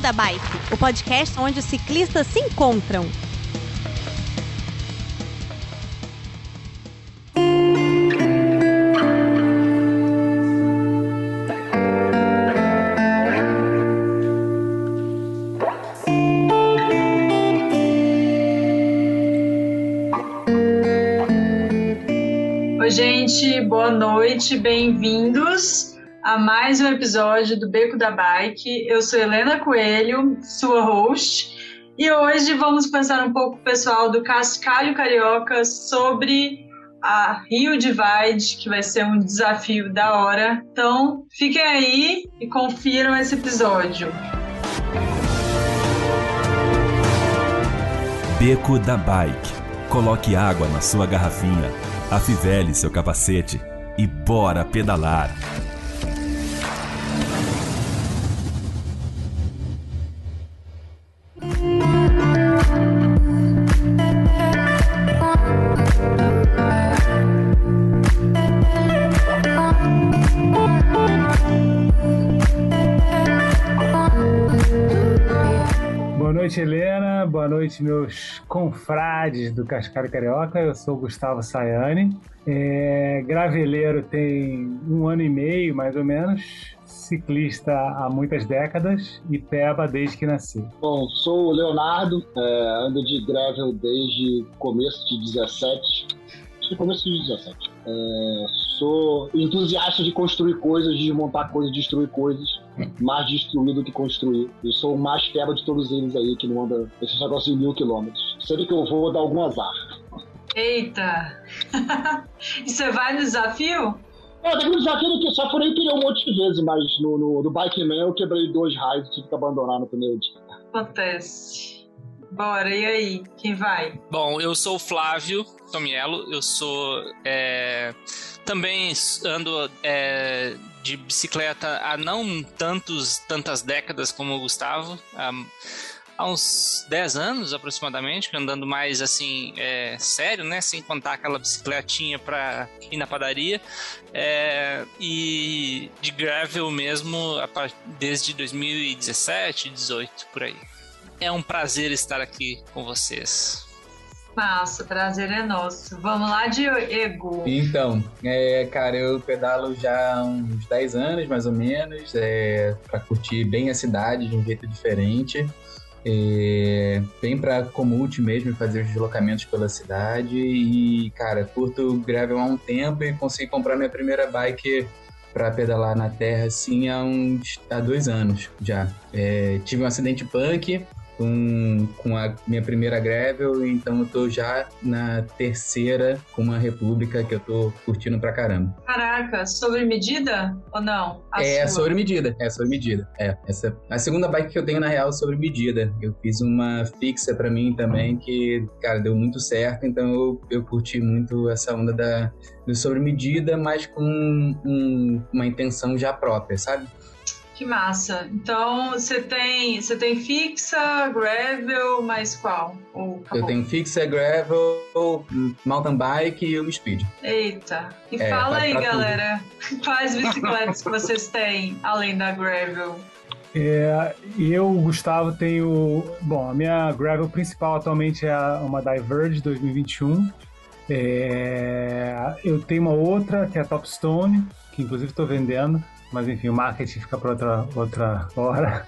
Beco da Bike, o podcast onde os ciclistas se encontram. Oi, gente, boa noite, bem-vindos a mais um episódio do Beco da Bike. Eu sou Helena Coelho, sua host, e hoje vamos pensar um pouco, pessoal, do Cascalho Carioca sobre a Rio Divide, que vai ser um desafio da hora. Então, fiquem aí e confiram esse episódio. Beco da Bike. Coloque água na sua garrafinha, afivele seu capacete e bora pedalar. Noite, Helena. Boa noite, meus confrades do Cascalho Carioca. Eu sou Gustavo Sayane. É, graveleiro tem um ano e meio, mais ou menos. Ciclista há muitas décadas e peba desde que nasci. Bom, sou o Leonardo, é, ando de gravel desde começo de 17. Acho que começo de 17. É, sou entusiasta de construir coisas, de desmontar coisas, destruir coisas. Mais destruir do que construir. Eu sou o mais peba de todos eles aí, que não anda esse negócio de mil quilômetros. Sempre que eu vou, dá algum azar. Eita! e você vai no desafio? É, tem um desafio que só furei pneu um monte de vezes, mas no, no, no Bike Man eu quebrei dois raios e tive que abandonar no primeiro dia. Acontece. Bora, e aí? Quem vai? Bom, eu sou o Flávio Tomiello, eu sou. é, também ando é, de bicicleta há não tantos, tantas décadas como o Gustavo, há, há uns 10 anos aproximadamente, andando mais assim, é, sério, né? Sem contar aquela bicicletinha para ir na padaria. É, e de gravel mesmo desde 2017, 18 por aí. É um prazer estar aqui com vocês. Massa, prazer é nosso. Vamos lá, Diego. Então, é, cara, eu pedalo já há uns 10 anos, mais ou menos, é, para curtir bem a cidade de um jeito diferente. É, bem pra comute mesmo, fazer os deslocamentos pela cidade. E, cara, curto gravel há um tempo e consegui comprar minha primeira bike para pedalar na terra, assim, há uns há dois anos já. É, tive um acidente punk com, com a minha primeira gravel, então eu tô já na terceira com uma república que eu tô curtindo pra caramba. Caraca, sobre medida ou não? A é sua? sobre medida, é sobre medida. É, essa a segunda bike que eu tenho na real é sobre medida. Eu fiz uma fixa pra mim também que, cara, deu muito certo, então eu, eu curti muito essa onda da do sobre medida, mas com um- uma intenção já própria, sabe? Que massa. Então, você tem, você tem fixa, gravel, mais qual? Ou acabou? Eu tenho fixa, gravel, mountain bike e o speed. Eita. E É, fala aí, pra tudo. galera, quais bicicletas que vocês têm além da gravel? É, eu, Gustavo, tenho. Bom, a minha gravel principal atualmente é uma Diverge 2021. É, eu tenho uma outra que é a Topstone, que inclusive estou vendendo, mas enfim, o marketing fica para outra, outra hora.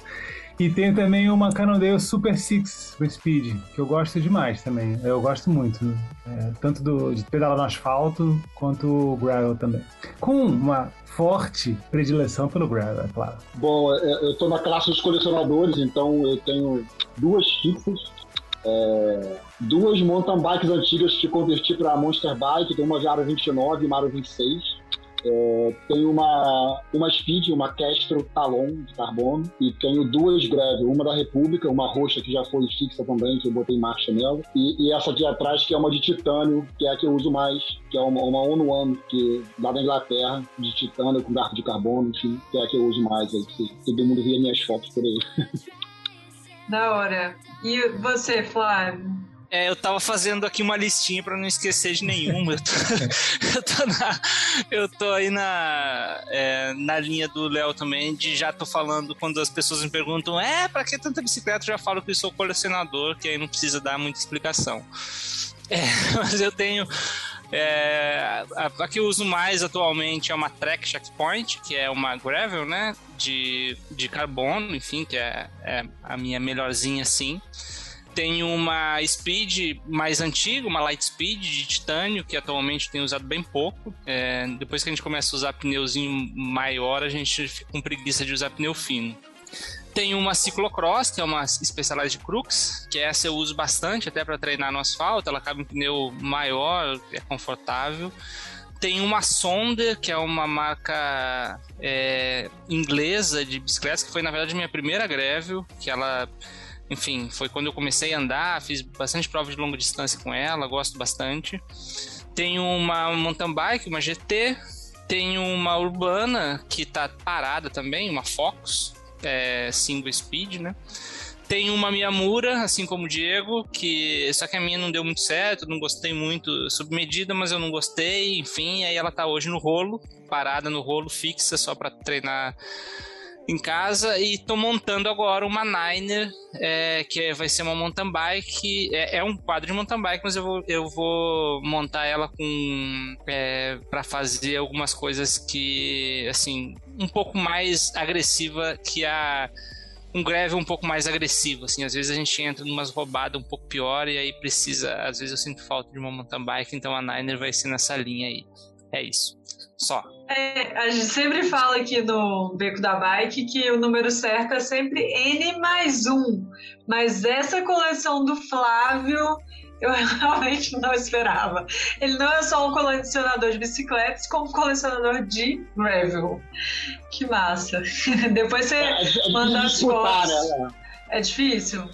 E tenho também uma Cannondale Super Six com Speed, que eu gosto demais também. Eu gosto muito, é, tanto do, de pedalar no asfalto quanto o gravel também. Com uma forte predileção pelo gravel, é claro. Bom, é, eu tô na classe dos colecionadores, então eu tenho duas fixas. é, duas mountain bikes antigas que converti para Monster Bike, tem uma de Aro 29 e uma Aro 26. É, tenho uma, uma Speed, uma Castro Talon de carbono, e tenho duas Gravel, uma da República, uma roxa que já foi fixa também, que eu botei marcha nela, e, e essa aqui atrás que é uma de titânio, que é a que eu uso mais, que é uma, uma On One, que lá da Inglaterra, de titânio com garfo de carbono, enfim, que é a que eu uso mais, aí, que todo mundo via minhas fotos por aí. Da hora. E você, Flávio? É, eu tava fazendo aqui uma listinha para não esquecer de nenhuma. eu, tô, eu, tô na, eu tô aí na, é, na linha do Léo também, de já tô falando quando as pessoas me perguntam, é, para que tanta bicicleta? Eu já falo que eu sou colecionador, que aí não precisa dar muita explicação. É, mas eu tenho. É, a, a, que eu uso mais atualmente é uma Trek Checkpoint, que é uma gravel, né? De, de carbono, enfim, que é, é a minha melhorzinha assim. Tenho uma Speed mais antiga, uma Light Speed de titânio, que atualmente tenho usado bem pouco. É, depois que a gente começa a usar pneuzinho maior, a gente fica com preguiça de usar pneu fino. Tem uma ciclocross, que é uma Specialized Crux, que essa eu uso bastante até para treinar no asfalto. Ela cabe em pneu maior, é confortável. Tem uma Sonda, que é uma marca é, inglesa de bicicletas, que foi na verdade minha primeira gravel, que ela enfim, foi quando eu comecei a andar, fiz bastante prova de longa distância com ela, gosto bastante. Tenho uma mountain bike, uma GT, tenho uma urbana que tá parada também, uma Focus, é, single speed, né? Tenho uma Miyamura, assim como o Diego, que só que a minha não deu muito certo, não gostei muito, sob medida, mas eu não gostei, enfim, aí ela tá hoje no rolo, parada no rolo fixa só para treinar em casa e tô montando agora uma Niner, é, que vai ser uma mountain bike. É, é, um quadro de mountain bike, mas eu vou, eu vou montar ela com é, para fazer algumas coisas que, assim, um pouco mais agressiva que a um greve um pouco mais agressivo, assim, às vezes a gente entra numas roubadas um pouco pior e aí precisa, às vezes eu sinto falta de uma mountain bike, então a Niner vai ser nessa linha aí. É isso. Só. É, a gente sempre fala aqui no Beco da Bike que o número certo é sempre N mais um. Mas essa coleção do Flávio eu realmente não esperava. Ele não é só um colecionador de bicicletas, como um colecionador de gravel. Que massa. Depois você é, é manda as fotos. Né? É difícil?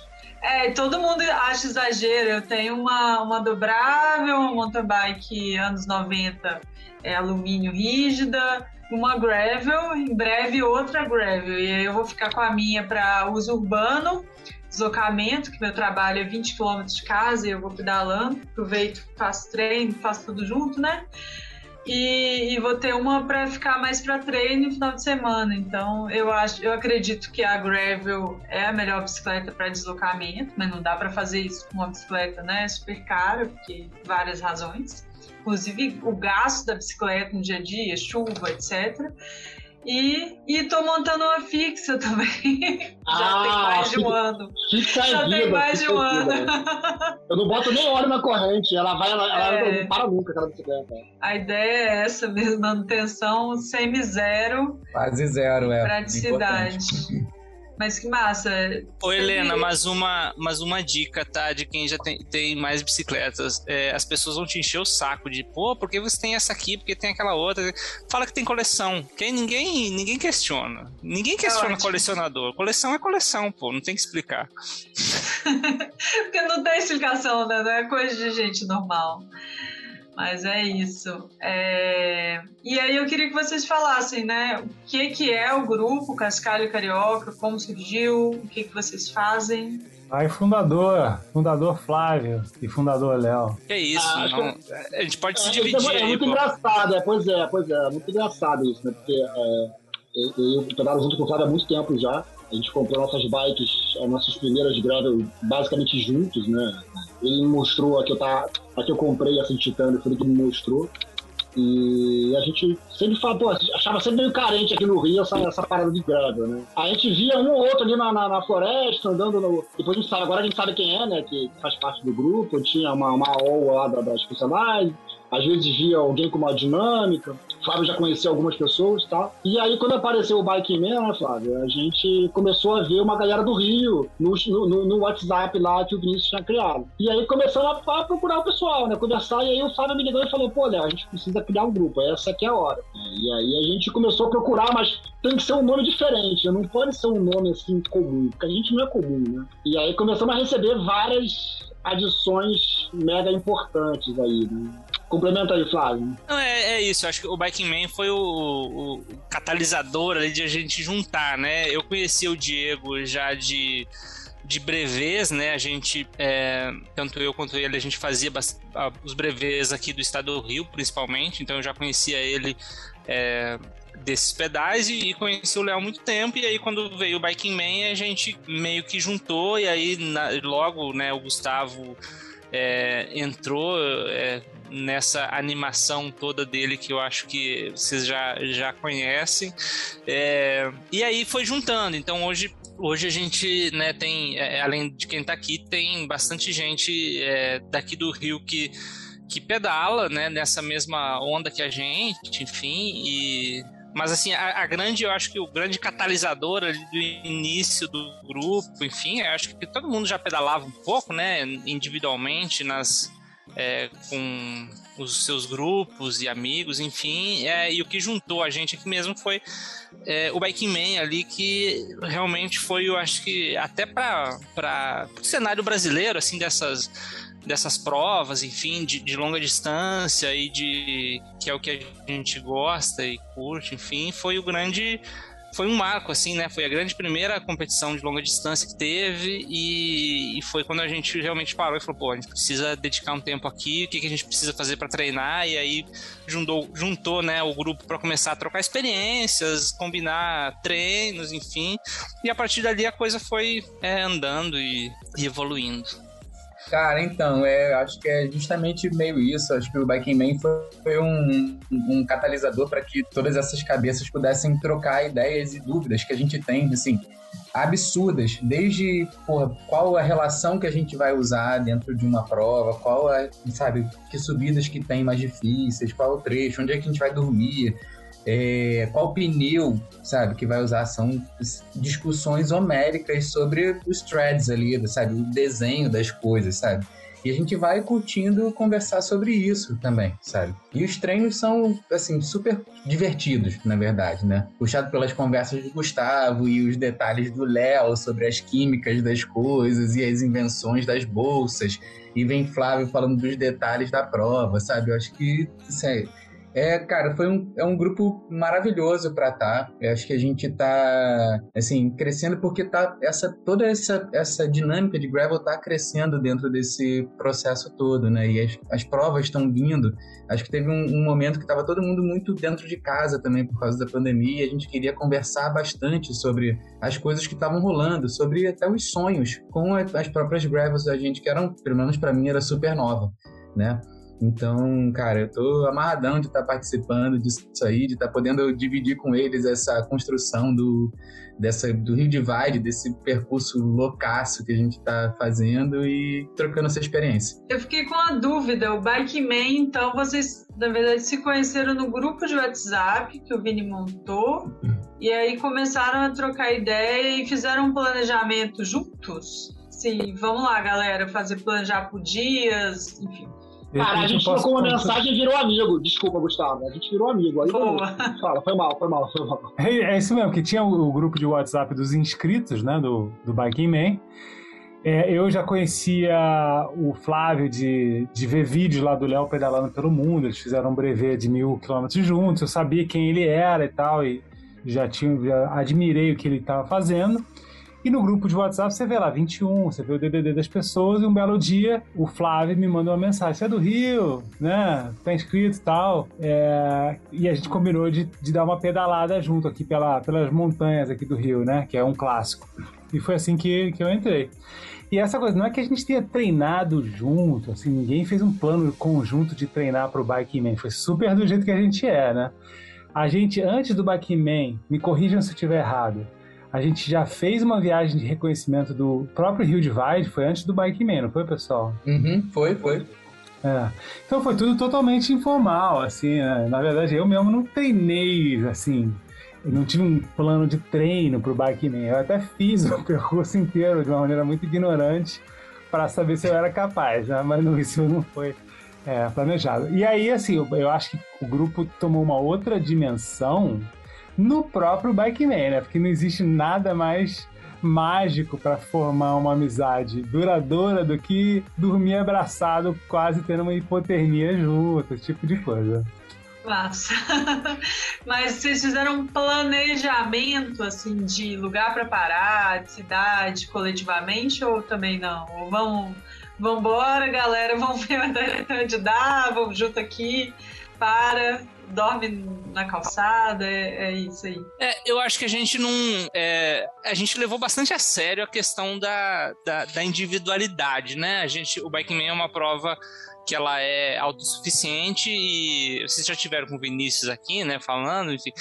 É, todo mundo acha exagero. Eu tenho uma, uma dobrável, uma mountain bike anos 90 é, alumínio rígida, uma gravel, em breve outra gravel. E eu vou ficar com a minha para uso urbano, deslocamento, que meu trabalho é 20 km de casa e eu vou pedalando, aproveito, faço treino, faço tudo junto, né? E, e, vou ter uma para ficar mais para treino no final de semana. Então, eu acho, eu acredito que a gravel é a melhor bicicleta para deslocamento, mas não dá para fazer isso com uma bicicleta, né? Super cara, porque várias razões inclusive o gasto da bicicleta no dia a dia, chuva, etc. E, estou montando uma fixa também. Ah, Já tem mais de um ano. Fixa Já vida, tem mais de um ano. Eu não boto nem óleo na corrente, ela vai, ela, é. ela não para nunca aquela bicicleta. A ideia é essa mesmo, manutenção semi-zero. Quase zero, é. Praticidade. Mas que massa. Ô, Helena, mas uma, mas uma dica, tá? De quem já tem, tem mais bicicletas. É, as pessoas vão te encher o saco de, pô, por que você tem essa aqui? Porque tem aquela outra? Fala que tem coleção. Que ninguém, ninguém questiona. Ninguém é questiona é colecionador. Coleção é coleção, pô. Não tem que explicar. Porque não tem explicação, né? Não é coisa de gente normal. Mas é isso. É... E aí eu queria que vocês falassem, né? O que, que é o grupo Cascalho Carioca, como surgiu, o que, que vocês fazem. Aí, fundador, fundador Flávio e fundador Léo. É isso, ah, não, a gente pode se dividir. É, é muito aí, engraçado, é, pois é, pois é, é muito engraçado isso, né? Porque é, eu, eu trabalho junto com o Flávio há muito tempo já. A gente comprou nossas bikes, as nossas primeiras gravel, basicamente juntos, né? Ele me mostrou a que eu, tá, a que eu comprei, essa Titânio, foi ele que me mostrou. E a gente sempre falou, pô, achava sempre meio carente aqui no Rio essa, essa parada de gravel, né? A gente via um ou outro ali na, na, na, floresta, andando no. Depois a gente sabe, agora a gente sabe quem é, né? Que faz parte do grupo. Tinha uma, uma OL lá da, das funcionárias às vezes via alguém com uma dinâmica. Flávio já conhecia algumas pessoas e tal. E aí, quando apareceu o Bike Man, né, Flávio, a gente começou a ver uma galera do Rio no, no, no WhatsApp lá que o Vinícius tinha criado. E aí começamos a, a, procurar o pessoal, né? Conversar, e aí o Flávio me ligou e falou: pô, Léo, a gente precisa criar um grupo, essa aqui é a hora. E aí a gente começou a procurar, mas tem que ser um nome diferente, né? não pode ser um nome assim comum, porque a gente não é comum, né? E aí começamos a receber várias adições mega importantes aí, né? Complementa aí, Flávio. Não, é, é isso. Acho que o Biking Man foi o, o, catalisador ali de a gente juntar, né? Eu conheci o Diego já de de brevês, né? A gente, é, tanto eu quanto ele, a gente fazia os brevês aqui do estado do Rio, principalmente, então eu já conhecia ele é, desses pedais e, e conheci o Léo há muito tempo. E aí, quando veio o Biking Man, a gente meio que juntou, e aí na, logo, né, o Gustavo é, entrou é, nessa animação toda dele que eu acho que vocês já, já conhecem. É, e aí foi juntando. Então hoje, hoje a gente né, tem, é, além de quem está aqui, tem bastante gente é, daqui do Rio que, que pedala né, nessa mesma onda que a gente, enfim, e mas assim, a, a, grande, eu acho que o grande catalisador ali do início do grupo, enfim, eu acho que todo mundo já pedalava um pouco, né? Individualmente, nas. É, com os seus grupos e amigos, enfim, é, e o que juntou a gente aqui mesmo foi é, o Biking Man ali, que realmente foi, eu acho que até para o cenário brasileiro, assim, dessas dessas provas, enfim, de, de, longa distância e de que é o que a gente gosta e curte, enfim, foi o grande foi um marco assim, né? Foi a grande primeira competição de longa distância que teve e, e foi quando a gente realmente parou e falou, pô, a gente precisa dedicar um tempo aqui, o que, que a gente precisa fazer para treinar e aí juntou, juntou, né, o grupo para começar a trocar experiências, combinar treinos, enfim, e a partir dali a coisa foi é, andando e, e evoluindo. Cara, então, é, acho que é justamente meio isso. Acho que o Biking Man foi, foi um, um catalisador para que todas essas cabeças pudessem trocar ideias e dúvidas que a gente tem, assim, absurdas. Desde, porra, qual a relação que a gente vai usar dentro de uma prova, qual é, sabe, que subidas que tem mais difíceis, qual o trecho, onde é que a gente vai dormir é, qual pneu, sabe, que vai usar. São discussões homéricas sobre os threads ali, sabe, o desenho das coisas, sabe. E a gente vai curtindo conversar sobre isso também, sabe? E os treinos são, assim, super divertidos, na verdade, né? Puxado pelas conversas do Gustavo e os detalhes do Léo sobre as químicas das coisas e as invenções das bolsas. E vem Flávio falando dos detalhes da prova, sabe? Eu acho que, assim, é, cara, foi um, é um grupo maravilhoso para estar. Tá. Eu acho que a gente tá, assim, crescendo porque tá essa toda essa, essa dinâmica de gravel tá crescendo dentro desse processo todo, né? E as, as provas estão vindo. Acho que teve um, um momento que tava todo mundo muito dentro de casa também por causa da pandemia. A gente queria conversar bastante sobre as coisas que estavam rolando, sobre até os sonhos com as próprias gravels da gente que eram, pelo menos para mim, era super nova, né? Então, cara, eu tô amarradão de estar tá participando disso aí, de estar tá podendo dividir com eles essa construção do, dessa, do Rio Divide, desse percurso loucaço que a gente tá fazendo e trocando essa experiência. Eu fiquei com a dúvida, o Bike Man, então vocês, na verdade, se conheceram no grupo de WhatsApp que o Vini montou, uhum. e aí começaram a trocar ideia e fizeram um planejamento juntos? Sim, vamos lá, galera, fazer planejar por dias, enfim. Cara, a gente trocou uma mensagem e virou amigo. Desculpa, Gustavo. A gente virou amigo. Aí fala, foi mal, foi mal, foi mal. É, é isso mesmo, que tinha o, o, grupo de WhatsApp dos inscritos, né, do, do Biking Man. É, eu já conhecia o Flávio de, de ver vídeos lá do Léo pedalando pelo mundo. Eles fizeram um brevet de mil quilômetros juntos. Eu sabia quem ele era e tal, e já, tinha, já admirei o que ele estava fazendo. E no grupo de WhatsApp você vê lá 21, você vê o DDD das pessoas e um belo dia o Flávio me manda uma mensagem: Você é do Rio, né? Tá inscrito e tal. É... E a gente combinou de, de dar uma pedalada junto aqui pela, pelas montanhas aqui do Rio, né? Que é um clássico. E foi assim que, que eu entrei. E essa coisa, não é que a gente tenha treinado junto, assim, ninguém fez um plano conjunto de treinar pro Bike Man. Foi super do jeito que a gente é, né? A gente, antes do Bike Man, me corrijam se eu estiver errado, a gente já fez uma viagem de reconhecimento do próprio Rio Divide, foi antes do Bike Man, não foi, pessoal? Uhum, foi, foi. É. Então foi tudo totalmente informal, assim, né? na verdade eu mesmo não treinei, assim, eu não tive um plano de treino pro Bike Man, eu até fiz o percurso inteiro de uma maneira muito ignorante para saber se eu era capaz, né? mas não, isso não foi é, planejado. E aí, assim, eu, eu acho que o grupo tomou uma outra dimensão no próprio Bikeman, né? Porque não existe nada mais mágico para formar uma amizade duradoura do que dormir abraçado, quase tendo uma hipotermia junto, esse tipo de coisa. Massa. Mas vocês fizeram um planejamento assim de lugar para parar, de cidade, coletivamente ou também não? Ou vamos, vamos embora, galera, vamos ver onde dá, vamos junto aqui, para, dorme na calçada, é, é isso aí. É, eu acho que a gente não. É, a gente levou bastante a sério a questão da, da, da individualidade, né? A gente, o Bike Man é uma prova que ela é autossuficiente e vocês já tiveram com o Vinícius aqui, né, falando, enfim,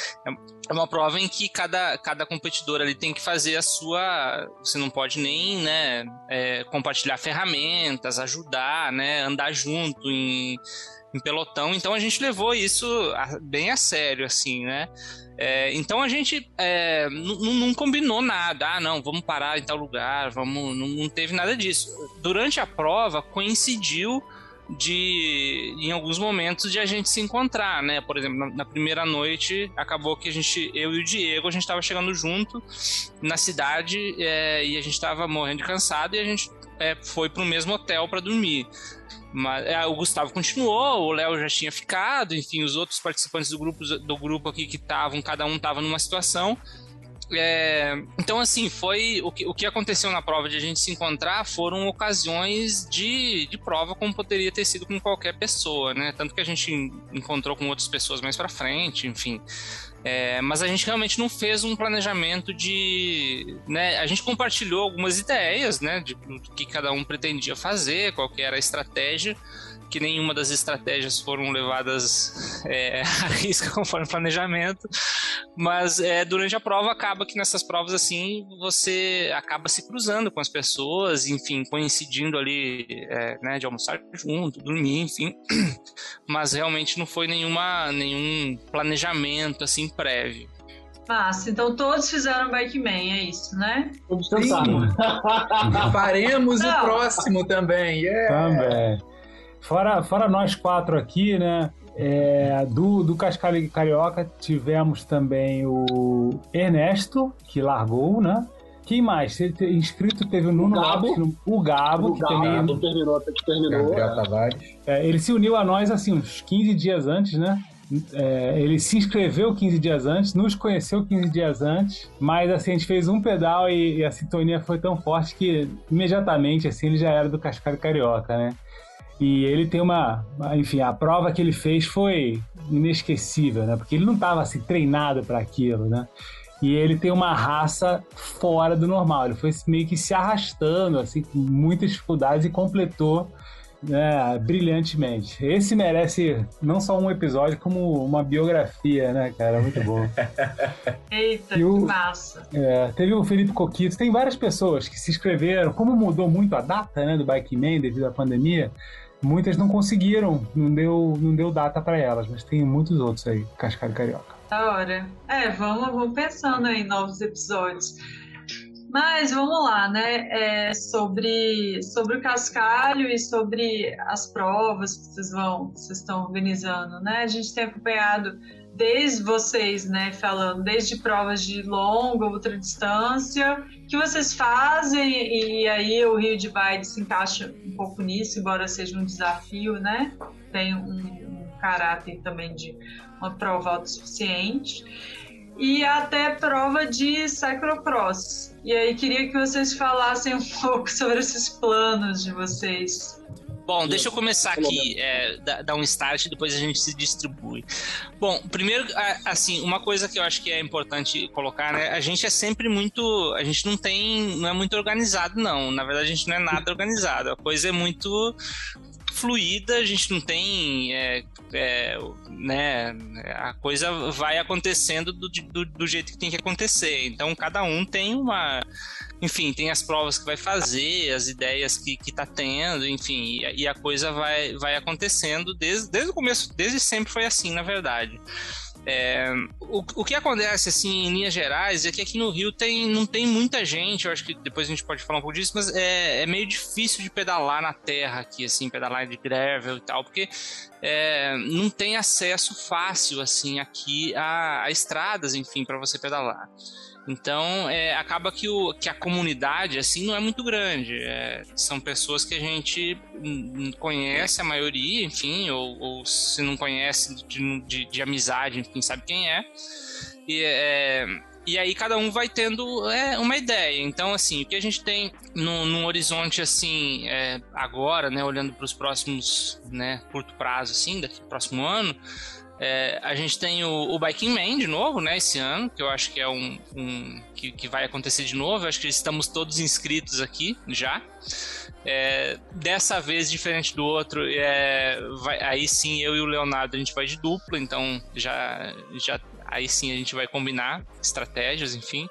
é uma prova em que cada, cada competidor ali tem que fazer a sua, você não pode nem, né, é, compartilhar ferramentas, ajudar, né, andar junto em, em pelotão, então a gente levou isso bem a sério, assim, né, é, então a gente é, não combinou nada. Ah, não, vamos parar em tal lugar, vamos. Não, não teve nada disso. Durante a prova coincidiu de em alguns momentos de a gente se encontrar, né? Por exemplo, na, na primeira noite acabou que a gente, eu e o Diego, a gente estava chegando junto na cidade é, e a gente estava morrendo de cansado e a gente é, foi para o mesmo hotel para dormir. Mas é, o Gustavo continuou, o Léo já tinha ficado, enfim, os outros participantes do grupo, do grupo aqui que estavam, cada um estava numa situação. É, então, assim, foi o que, o que aconteceu na prova de a gente se encontrar foram ocasiões de, de prova como poderia ter sido com qualquer pessoa, né? Tanto que a gente encontrou com outras pessoas mais para frente, enfim. É, mas a gente realmente não fez um planejamento de. Né, a gente compartilhou algumas ideias né, de, do que cada um pretendia fazer, qual era a estratégia, que nenhuma das estratégias foram levadas é, a risco conforme o planejamento, mas é, durante a prova acaba que nessas provas assim você acaba se cruzando com as pessoas, enfim, coincidindo ali é, né, de almoçar junto, dormir, enfim, mas realmente não foi nenhuma, nenhum planejamento assim prévio. Massa, então todos fizeram Bike Man, é isso, né? Todos tentaram. Faremos o próximo também, yeah. Também. Fora, fora nós quatro aqui, né? É, do, do Cascalho Carioca tivemos também o Ernesto, que largou, né? Quem mais? Inscrito teve o Nuno o Gabo, Lopes, o Gabo, o que Gabo, também. terminou, que terminou. Gabriel. Tavares. É, ele se uniu a nós assim uns 15 dias antes, né? É, ele se inscreveu 15 dias antes, nos conheceu 15 dias antes, mas assim, a gente fez um pedal e, e a sintonia foi tão forte que imediatamente assim ele já era do Cascalho Carioca, né? E ele tem uma. Enfim, a prova que ele fez foi inesquecível, né? Porque ele não estava assim, treinado para aquilo, né? E ele tem uma raça fora do normal. Ele foi meio que se arrastando, assim, com muitas dificuldades e completou né, brilhantemente. Esse merece não só um episódio, como uma biografia, né, cara? Muito bom. Eita, o- que massa. É, teve o Felipe Coquito, tem várias pessoas que se inscreveram. Como mudou muito a data né, do Bike Man devido à pandemia, muitas não conseguiram, não deu, não deu data para elas, mas tem muitos outros aí, Cascalho Carioca. Da hora. É, vamos, vamos pensando em novos episódios. Mas vamos lá, né? É, sobre, sobre o cascalho e sobre as provas que vocês vão, que vocês estão organizando, né? A gente tem acompanhado desde vocês, né, falando desde provas de longa, ultra distância, que vocês fazem e aí o Rio de Baile se encaixa um pouco nisso, embora seja um desafio, né? Tem um, um caráter também de uma prova autossuficiente e até prova de cyclocross. E aí queria que vocês falassem um pouco sobre esses planos de vocês. Bom, deixa eu começar aqui, é, dar um start e depois a gente se distribui. Bom, primeiro, assim, uma coisa que eu acho que é importante colocar, né? A gente é sempre muito. A gente não tem. não é muito organizado, não. Na verdade, a gente não é nada organizado. A coisa é muito fluida, a gente não tem. é, é, né, a coisa vai acontecendo do, do, do jeito que tem que acontecer. Então, cada um tem uma enfim, tem as provas que vai fazer, as ideias que, que tá tendo, enfim, e, a- coisa vai, vai acontecendo desde, desde o começo, desde sempre foi assim, na verdade. É, o, o que acontece, assim, em linhas gerais, é que aqui no Rio tem, não tem muita gente, eu acho que depois a gente pode falar um pouco disso, mas é, é meio difícil de pedalar na terra aqui, assim, pedalar de gravel e tal, porque é, não tem acesso fácil, assim, aqui a, a estradas, enfim, para você pedalar. Então, é, acaba que, o, que a comunidade, assim, não é muito grande. É, são pessoas que a gente conhece, a maioria, enfim, ou, ou se não conhece de, de, de, amizade, enfim, sabe quem é. E, é, e aí cada um vai tendo é, uma ideia. Então, assim, o que a gente tem num horizonte, assim, é, agora, né, olhando para os próximos, né, curto prazo, assim, daqui próximo ano, é, a gente tem o, o Biking Man de novo, né, esse ano, que eu acho que é um, um que, que, vai acontecer de novo. Eu acho que estamos todos inscritos aqui já. É, dessa vez, diferente do outro, é, vai, aí sim eu e o Leonardo a gente vai de dupla, então já, já aí sim a gente vai combinar estratégias, enfim.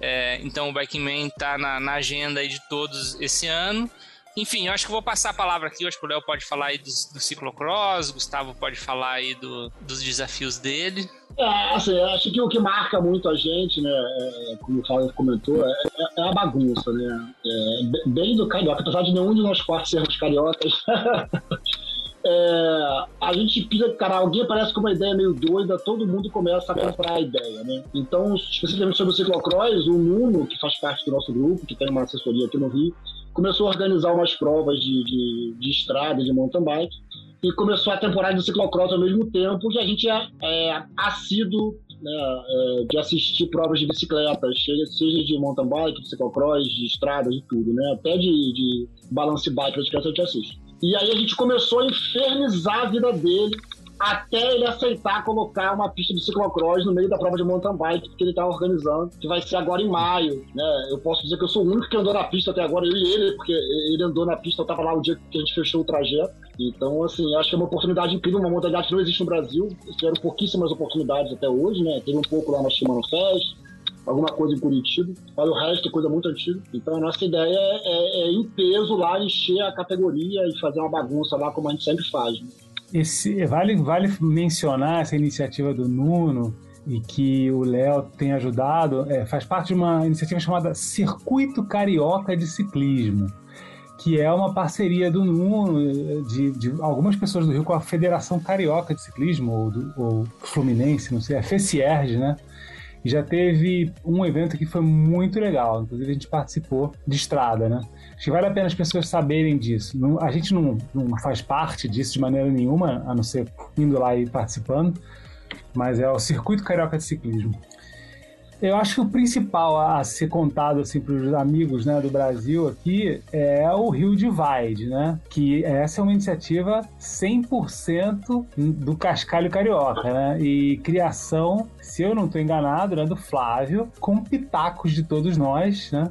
É, então o Biking Man tá na, na agenda de todos esse ano. Enfim, eu acho que vou passar a palavra aqui. Eu acho que o Léo pode falar aí do, ciclocross, o Gustavo pode falar aí do, dos desafios dele. É, assim, acho que o que marca muito a gente, né, é, como o Fábio comentou, é, é, a bagunça, né? É, bem do carioca, apesar de nenhum de nós quatro sermos cariocas. é, a gente pisa, cara, alguém aparece com uma ideia meio doida, todo mundo começa a comprar a ideia, né? Então, especificamente sobre o ciclocross, o Nuno, que faz parte do nosso grupo, que tem uma assessoria aqui no Rio, começou a organizar umas provas de, de, de estrada, de mountain bike, e começou a temporada do ciclocross ao mesmo tempo, que a gente é, é assíduo né, é, de assistir provas de bicicleta, seja de mountain bike, de ciclocross, de estrada, de tudo, né? Até de, de balance bike, a gente assiste. E aí a gente começou a infernizar a vida dele até ele aceitar colocar uma pista de ciclocross no meio da prova de mountain bike que ele está organizando, que vai ser agora em maio, né? Eu posso dizer que eu sou o único que andou na pista até agora, eu e ele, porque ele andou na pista, eu estava lá o dia que a gente fechou o trajeto. Então, assim, acho que é uma oportunidade incrível, uma modalidade que não existe no Brasil. Tiveram pouquíssimas oportunidades até hoje, né? Teve um pouco lá na Shimano Fest, alguma coisa em Curitiba, mas o resto é coisa muito antiga. Então a nossa ideia é, é, é, em peso lá encher a categoria e fazer uma bagunça lá como a gente sempre faz. Né? Esse, vale, vale mencionar essa iniciativa do Nuno e que o Léo tem ajudado, é, faz parte de uma iniciativa chamada Circuito Carioca de Ciclismo, que é uma parceria do Nuno, de, de algumas pessoas do Rio com a Federação Carioca de Ciclismo, ou, do, ou Fluminense, não sei, a FECIERG, né? Já teve um evento que foi muito legal, inclusive a gente participou de estrada, né? Acho que vale a pena as pessoas saberem disso. A gente não, não faz parte disso de maneira nenhuma, a não ser indo lá e participando, mas é o Circuito Carioca de Ciclismo. Eu acho que o principal a ser contado assim para os amigos né, do Brasil aqui é o Rio Divide, né? Que essa é uma iniciativa 100% do cascalho carioca, né? E criação, se eu não estou enganado, né, do Flávio, com pitacos de todos nós, né?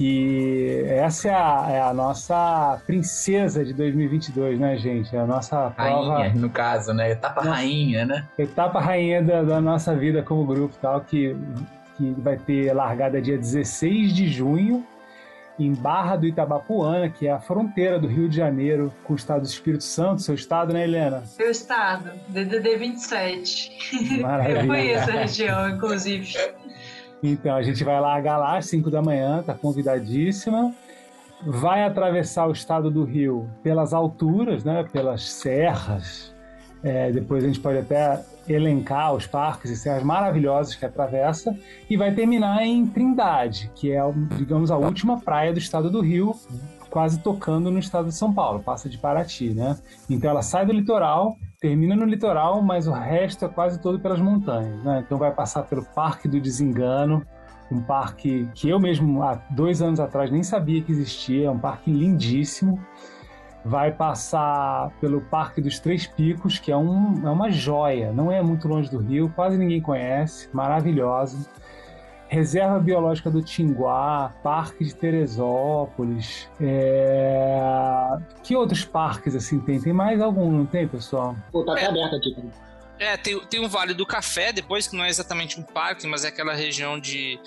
Que essa é a, é a, nossa princesa de 2022, né, gente? É a nossa prova... Rainha, no caso, né? Etapa nossa, rainha, né? Etapa rainha da, da, nossa vida como grupo tal, que, que vai ter largada dia 16 de junho em Barra do Itabapuana, que é a fronteira do Rio de Janeiro com o estado do Espírito Santo, seu estado, né, Helena? Seu estado, DDD 27. Maravilha. Eu conheço a região, inclusive. Então, a gente vai largar lá às 5 da manhã, tá convidadíssima. Vai atravessar o estado do Rio pelas alturas, né, pelas serras. É, depois a gente pode até elencar os parques e serras maravilhosas que atravessa. E vai terminar em Trindade, que é, digamos, a última praia do estado do Rio, quase tocando no estado de São Paulo, passa de Paraty, né? Então ela sai do litoral termina no litoral, mas o resto é quase todo pelas montanhas. Né? Então vai passar pelo Parque do Desengano, um parque que eu mesmo há dois anos atrás nem sabia que existia, é um parque lindíssimo. Vai passar pelo Parque dos Três Picos, que é, um, é uma joia, não é muito longe do Rio, quase ninguém conhece, maravilhosa. Reserva Biológica do Tinguá, Parque de Teresópolis. É... Que outros parques assim tem? Tem mais algum, não tem, pessoal? Pô, tá até aberto aqui. É, tem, tem o Vale do Café, depois que não é exatamente um parque, mas é aquela região de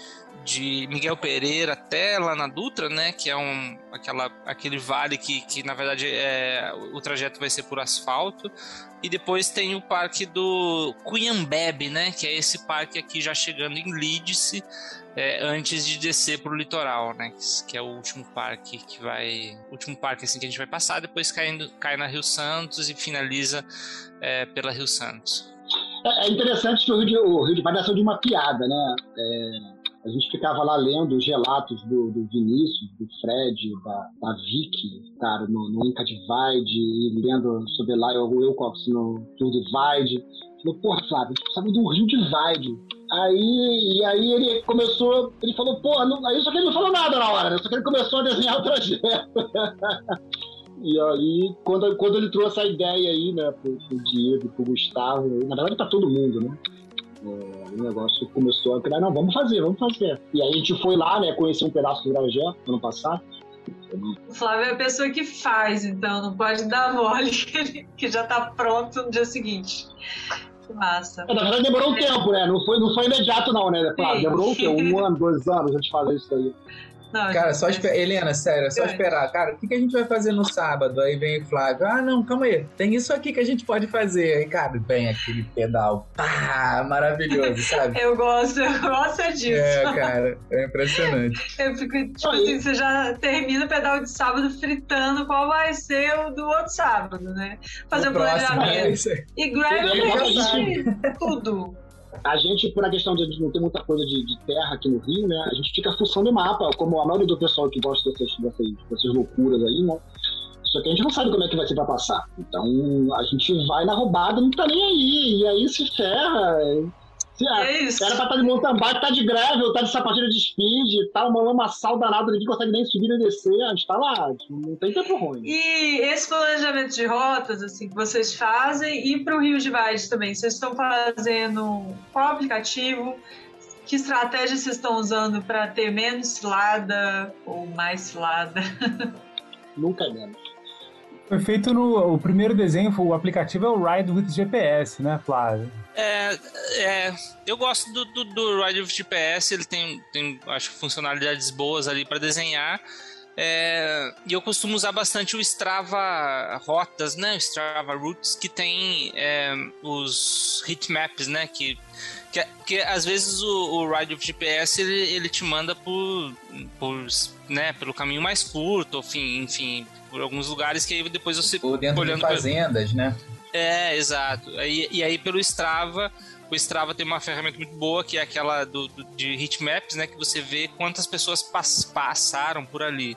de Miguel Pereira até lá na Dutra, né? Que é um, aquela, aquele vale que, que na verdade é, o trajeto vai ser por asfalto. E depois tem o parque do Cuyambebe, né? Que é esse parque aqui já chegando em Lídice, é, antes de descer para o litoral, né? Que é o último parque que vai, último parque assim que a gente vai passar, depois caindo, cai na Rio Santos e finaliza é, pela Rio Santos. É, é interessante que o Rio de, Rio de Janeiro nasceu de uma piada, né? É a gente ficava lá lendo os relatos do, do Vinícius, do Fred, da, da Vicky, cara, no, no Inca Divide, e lendo sobre lá o Wilcox no Rio Divide. Falou, porra, Flávio, a gente precisava do Rio Divide. Aí, e aí ele começou, ele falou, porra, não, aí só que ele não falou nada na hora, né? Só que ele começou a desenhar o trajeto. E aí, quando, quando ele trouxe a ideia aí, né, pro, pro Diego, pro Gustavo, na verdade pra todo mundo, né? O negócio começou a criar, não, vamos fazer, vamos fazer. E aí a gente foi lá, né, conhecer um pedaço do Gravagé ano passado. O Flávio é a pessoa que faz, então não pode dar mole que, já tá pronto no dia seguinte. Massa. É, na verdade demorou um tempo, né? Não foi, não foi imediato, não, né? Flávio? Demorou o quê? Um ano, dois anos a gente fazer isso aí. Não, cara, só esperar. Helena, sério, é só esperar. Cara, o que, que a gente vai fazer no sábado? Aí vem o Flávio. Ah, não, calma aí. Tem isso aqui que a gente pode fazer. Aí, cara, vem aquele pedal. Pá, maravilhoso, sabe? eu gosto, eu gosto disso. É, cara, é impressionante. eu fico, tipo assim, você já termina o pedal de sábado fritando qual vai ser o do outro sábado, né? Fazer o um planejamento. É e gravel tudo. A gente, por a questão de não ter muita coisa de, de, terra aqui no Rio, né? A gente fica fuçando o mapa, como a maioria do pessoal que gosta dessas, dessas, dessas loucuras aí, né? Só que a gente não sabe como é que vai ser pra passar. Então a gente vai na roubada, não tá nem aí. E aí se ferra. Se, é isso. Era pra estar tá de mountain bike, tá de gravel, tá de sapatilha de speed, tá uma lamaçal danada, ninguém consegue nem subir nem descer, a gente tá lá, não tem tempo ruim. E esse planejamento de rotas, assim, que vocês fazem, e pro Rio de Vaz também, vocês estão fazendo qual aplicativo? Que estratégia vocês estão usando para ter menos cilada ou mais cilada? Nunca menos. Foi feito no. O primeiro desenho, o aplicativo é o Ride with GPS, né, Flávio? É, é, eu gosto do, do, do Ride with GPS, ele tem, tem acho funcionalidades boas ali para desenhar. É, e eu costumo usar bastante o Strava Rotas, né? O Strava Routes, que tem é, os heatmaps, né? Que, que, que, às vezes o, o Ride with GPS ele, ele te manda por, por, né, pelo caminho mais curto, enfim, enfim, por alguns lugares que aí depois você. Ou dentro de fazendas, pelo... né? É, exato. E, e aí pelo Strava, o Strava tem uma ferramenta muito boa que é aquela do, do de heatmaps, né? Que você vê quantas pessoas pass, passaram por ali.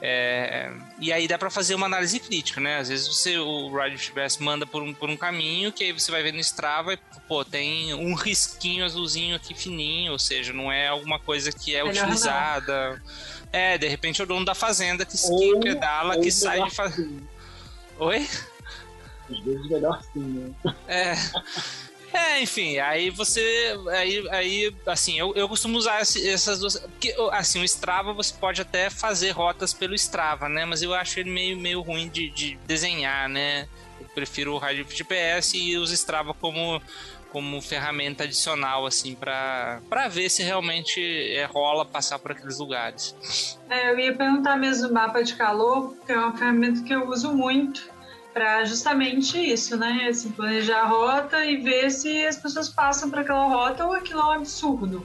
É, e aí dá para fazer uma análise crítica, né? Às vezes você, o Ride GPS manda por um, por um caminho que aí você vai ver no Strava e, pô, tem um risquinho azulzinho aqui fininho, ou seja, não é alguma coisa que é Melhor utilizada. Não. É, de repente é o dono da fazenda que, que pedala, que sai de fazenda. Oi? Às vezes melhor sim, né? É. É, enfim, aí você. Aí, aí assim, eu, eu costumo usar essas duas. Porque, assim, o Strava você pode até fazer rotas pelo Strava, né? Mas eu acho ele meio, meio ruim de, de desenhar, né? Eu prefiro o Rádio GPS e uso Strava como, como ferramenta adicional, assim, para ver se realmente é, rola passar por aqueles lugares. É, eu ia perguntar mesmo o mapa de calor, porque é uma ferramenta que eu uso muito para justamente isso, né? Assim, planejar a rota e ver se as pessoas passam para aquela rota ou aquilo é um absurdo.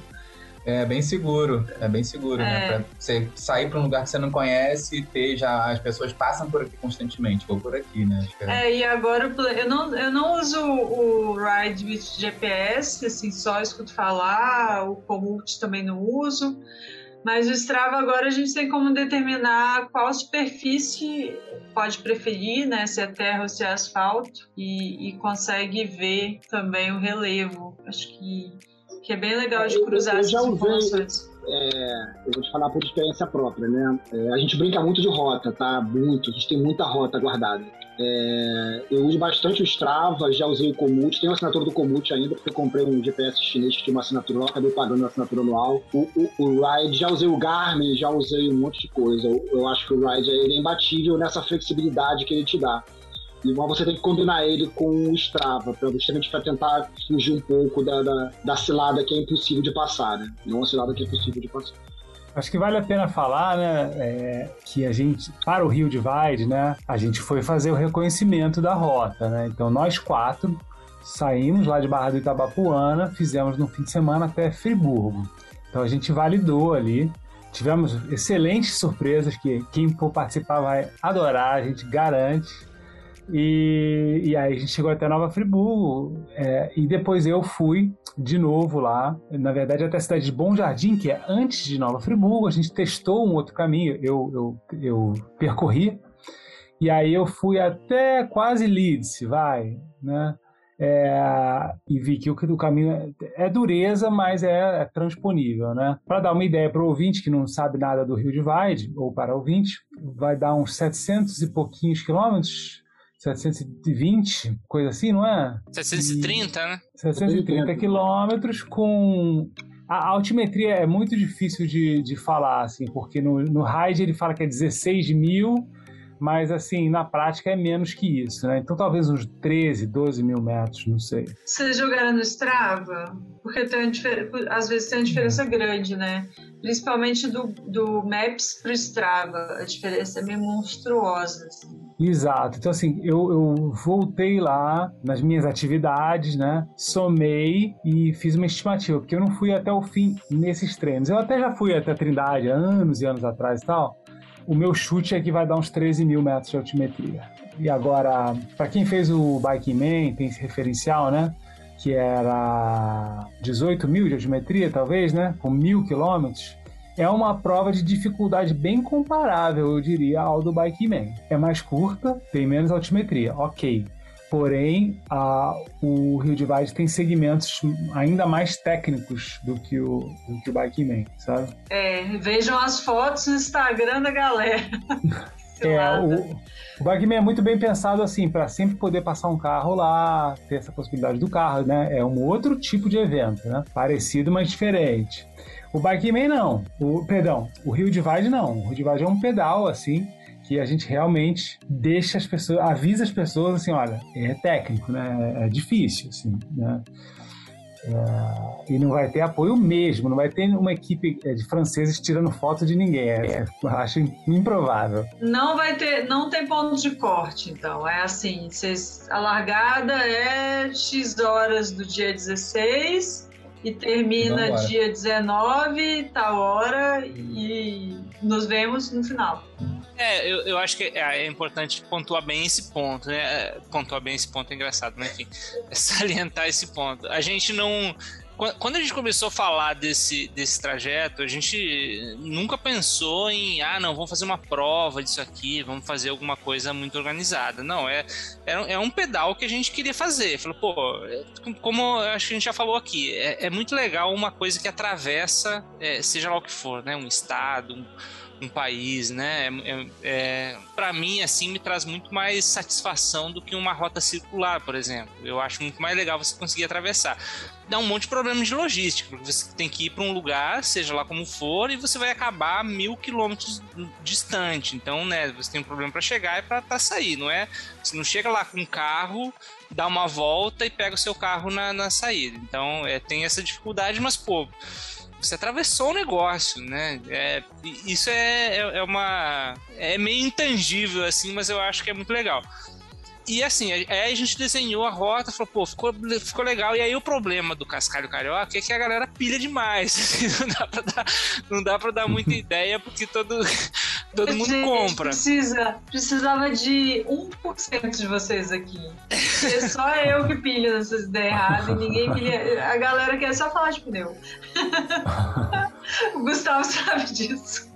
É bem seguro, é bem seguro, né? é. né? Pra você sair para um lugar que você não conhece e ter já. As pessoas passam por aqui constantemente, vou por aqui, né? É... é, e agora eu não, eu não uso o Ride with GPS, assim, só escuto falar, o Komoot também não uso. Mas o Strava agora a gente tem como determinar qual superfície pode preferir, né? Se é terra ou se é asfalto, e, e consegue ver também o relevo. Acho que, que é bem legal de cruzar eu, eu essas informações. É, eu vou te falar por experiência própria, né? É, a gente brinca muito de rota, tá? Muito. A gente tem muita rota guardada. É, eu uso bastante o Strava, já usei o Komoot, tenho a assinatura do Komoot ainda, porque eu comprei um GPS chinês que tinha uma assinatura lá, acabei pagando a assinatura anual. O, o, o, Ride, já usei o Garmin, já usei um monte de coisa. Eu, eu acho que o Ride é imbatível nessa flexibilidade que ele te dá. E você tem que combinar ele com o Strava, justamente para tentar fugir um pouco da, da, da cilada que é impossível de passar, né? Não a cilada que é possível de passar. Acho que vale a pena falar, né, é, que a gente, para o Rio Divide, né, a gente foi fazer o reconhecimento da rota, né? Então nós quatro saímos lá de Barra do Itabapuana, fizemos no fim de semana até Friburgo. Então a gente validou ali, tivemos excelentes surpresas que quem for participar vai adorar, a gente garante. E, e aí a gente chegou até Nova Friburgo é, e depois eu fui de novo lá, na verdade até a cidade de Bom Jardim, que é antes de Nova Friburgo, a gente testou um outro caminho, eu, eu, eu percorri, e aí eu fui até quase Leeds, vai, né? É, e vi que o, o caminho é, é dureza, mas é, é transponível, né? Para dar uma ideia para o ouvinte que não sabe nada do Rio Divide, ou para ouvinte, vai dar uns 700 e pouquinhos quilômetros 720, coisa assim, não é? 730, e... né? 730 quilômetros com. A altimetria é muito difícil de, de falar, assim, porque no, no RAID ele fala que é 16 mil, mas assim, na prática é menos que isso, né? Então talvez uns 13, 12 mil metros, não sei. Vocês jogaram no Strava? Porque tem às vezes tem uma diferença grande, né? Principalmente do, do Maps pro Strava, a diferença é meio monstruosa, assim. Exato. Então, assim, eu, eu voltei lá nas minhas atividades, né? Somei e fiz uma estimativa, porque eu não fui até o fim nesses treinos. Eu até já fui até Trindade anos e anos atrás e tal. O meu chute é que vai dar uns 13 mil metros de altimetria. E agora, para quem fez o Biking Man, tem esse referencial, né? Que era 18 mil de altimetria, talvez, né? Com mil quilômetros é uma prova de dificuldade bem comparável, eu diria, ao do Bike Man. É mais curta, tem menos altimetria, ok. Porém, a, o Rio Divide tem segmentos ainda mais técnicos do que o, do que o Bike Man, sabe? É, vejam as fotos no Instagram da galera. é, o, o Bikeman é muito bem pensado assim, para sempre poder passar um carro lá, ter essa possibilidade do carro, né? É um outro tipo de evento, né? Parecido, mas diferente. O Bikeman não. O, perdão, o Rio Divide não. O Rio Divide é um pedal, assim, que a gente realmente deixa as pessoas, avisa as pessoas assim, olha, é técnico, né? É difícil, assim, né? É, e não vai ter apoio mesmo, não vai ter uma equipe é, de franceses tirando foto de ninguém. É, é, acho improvável. Não vai ter, não tem ponto de corte, então. É assim, cês, a largada é X horas do dia 16 e termina dia 19, tal hora, e nos vemos no final. É, eu, eu acho que é, é importante pontuar bem esse ponto, né? É, pontuar bem esse ponto é engraçado, mas enfim, é salientar esse ponto. A gente não quando a gente começou a falar desse, desse trajeto, a gente nunca pensou em, ah, não, vamos fazer uma prova disso aqui, vamos fazer alguma coisa muito organizada. Não, é, é, é um pedal que a gente queria fazer. Falou, pô, é, como acho que a gente já falou aqui, é, é muito legal uma coisa que atravessa, é, seja lá o que for, né, um estado, um, um país, né? É, é, para mim, assim, me traz muito mais satisfação do que uma rota circular, por exemplo. Eu acho muito mais legal você conseguir atravessar dá um monte de problemas de logística, porque você tem que ir para um lugar, seja lá como for, e você vai acabar mil quilômetros distante. Então, né, você tem um problema para chegar e para sair, não é? Você não chega lá com um carro, dá uma volta e pega o seu carro na, na saída. Então, é, tem essa dificuldade, mas, pô, você atravessou o negócio, né? É, isso é, é, é uma. É meio intangível, assim, mas eu acho que é muito legal. E assim, aí a gente desenhou a rota, falou, pô, ficou, ficou legal. E aí o problema do Cascalho Carioca é que a galera pilha demais. não, dá pra dar, não dá pra dar muita ideia, porque todo, todo mundo gente, compra. Precisa, precisava de 1% de vocês aqui. É só eu que pilho nessas ideias erradas e ninguém pilha. A galera quer só falar de pneu. o Gustavo sabe disso.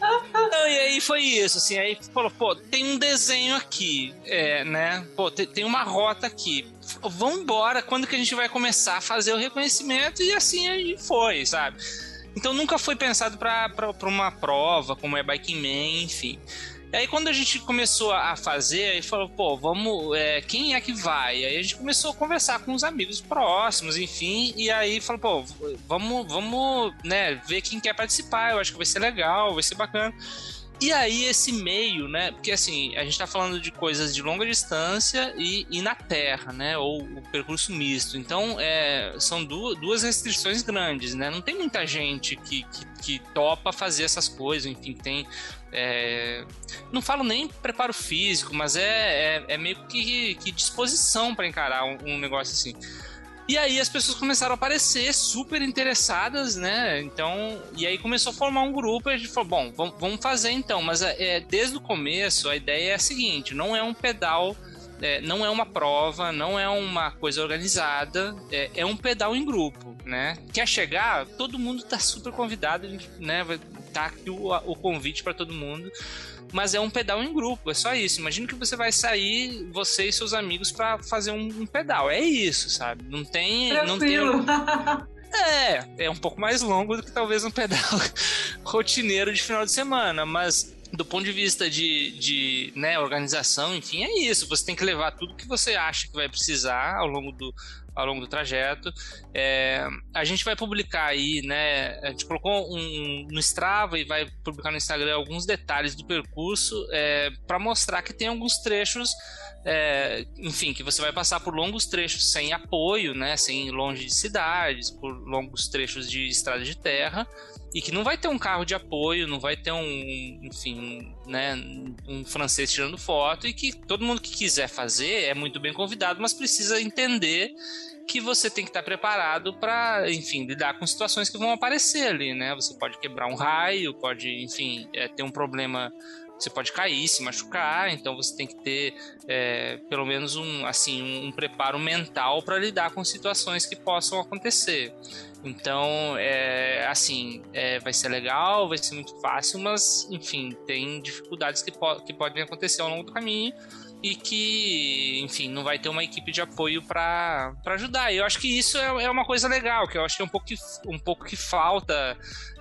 Não, e aí foi isso, assim, aí falou, pô, tem um desenho aqui, é, né? Pô, tem, tem uma rota aqui. Vamos embora, quando que a gente vai começar a fazer o reconhecimento? E assim aí foi, sabe? Então nunca foi pensado para uma prova, como é Biking Man, enfim. Aí quando a gente começou a fazer, aí falou, pô, vamos, é, quem é que vai? Aí a gente começou a conversar com os amigos próximos, enfim, e aí falou, pô, vamos, vamos, né, ver quem quer participar, eu acho que vai ser legal, vai ser bacana. E aí, esse meio, né? Porque assim, a gente está falando de coisas de longa distância e, e na terra, né? Ou o percurso misto. Então, é, são duas, duas restrições grandes, né? Não tem muita gente que, que, que topa fazer essas coisas, enfim, tem. É, não falo nem preparo físico, mas é, é, é meio que, que disposição para encarar um, um negócio assim. E aí as pessoas começaram a aparecer super interessadas, né? Então, e aí começou a formar um grupo e a gente falou, bom, vamos, fazer então. Mas é, desde o começo a ideia é a seguinte, não é um pedal é, não é uma prova, não é uma coisa organizada, é, é, um pedal em grupo, né? Quer chegar, todo mundo tá super convidado, né? Tá aqui o, o convite para todo mundo mas é um pedal em grupo, é só isso. Imagina que você vai sair, você e seus amigos, para fazer um, um, pedal. É isso, sabe? Não tem. Tranquilo. Não tem... É, é um pouco mais longo do que talvez um pedal rotineiro de final de semana, mas do ponto de vista de, de né, organização, enfim, é isso. Você tem que levar tudo que você acha que vai precisar ao longo do, ao longo do trajeto. É, a gente vai publicar aí, né? A gente colocou um, no Strava e vai publicar no Instagram alguns detalhes do percurso é, para mostrar que tem alguns trechos. É, enfim, que você vai passar por longos trechos sem apoio, né, sem longe de cidades, por longos trechos de estrada de terra, e que não vai ter um carro de apoio, não vai ter um, enfim, né, um francês tirando foto e que todo mundo que quiser fazer é muito bem convidado, mas precisa entender que você tem que estar preparado para, enfim, lidar com situações que vão aparecer ali, né? Você pode quebrar um raio, pode, enfim, é, ter um problema você pode cair, se machucar, então você tem que ter é, pelo menos um assim um, um preparo mental para lidar com situações que possam acontecer. Então, é, assim, é, vai ser legal, vai ser muito fácil, mas, enfim, tem dificuldades que, po que podem acontecer ao longo do caminho e que, enfim, não vai ter uma equipe de apoio para ajudar. E eu acho que isso é, é, uma coisa legal, que eu acho que é um pouco que, um pouco que falta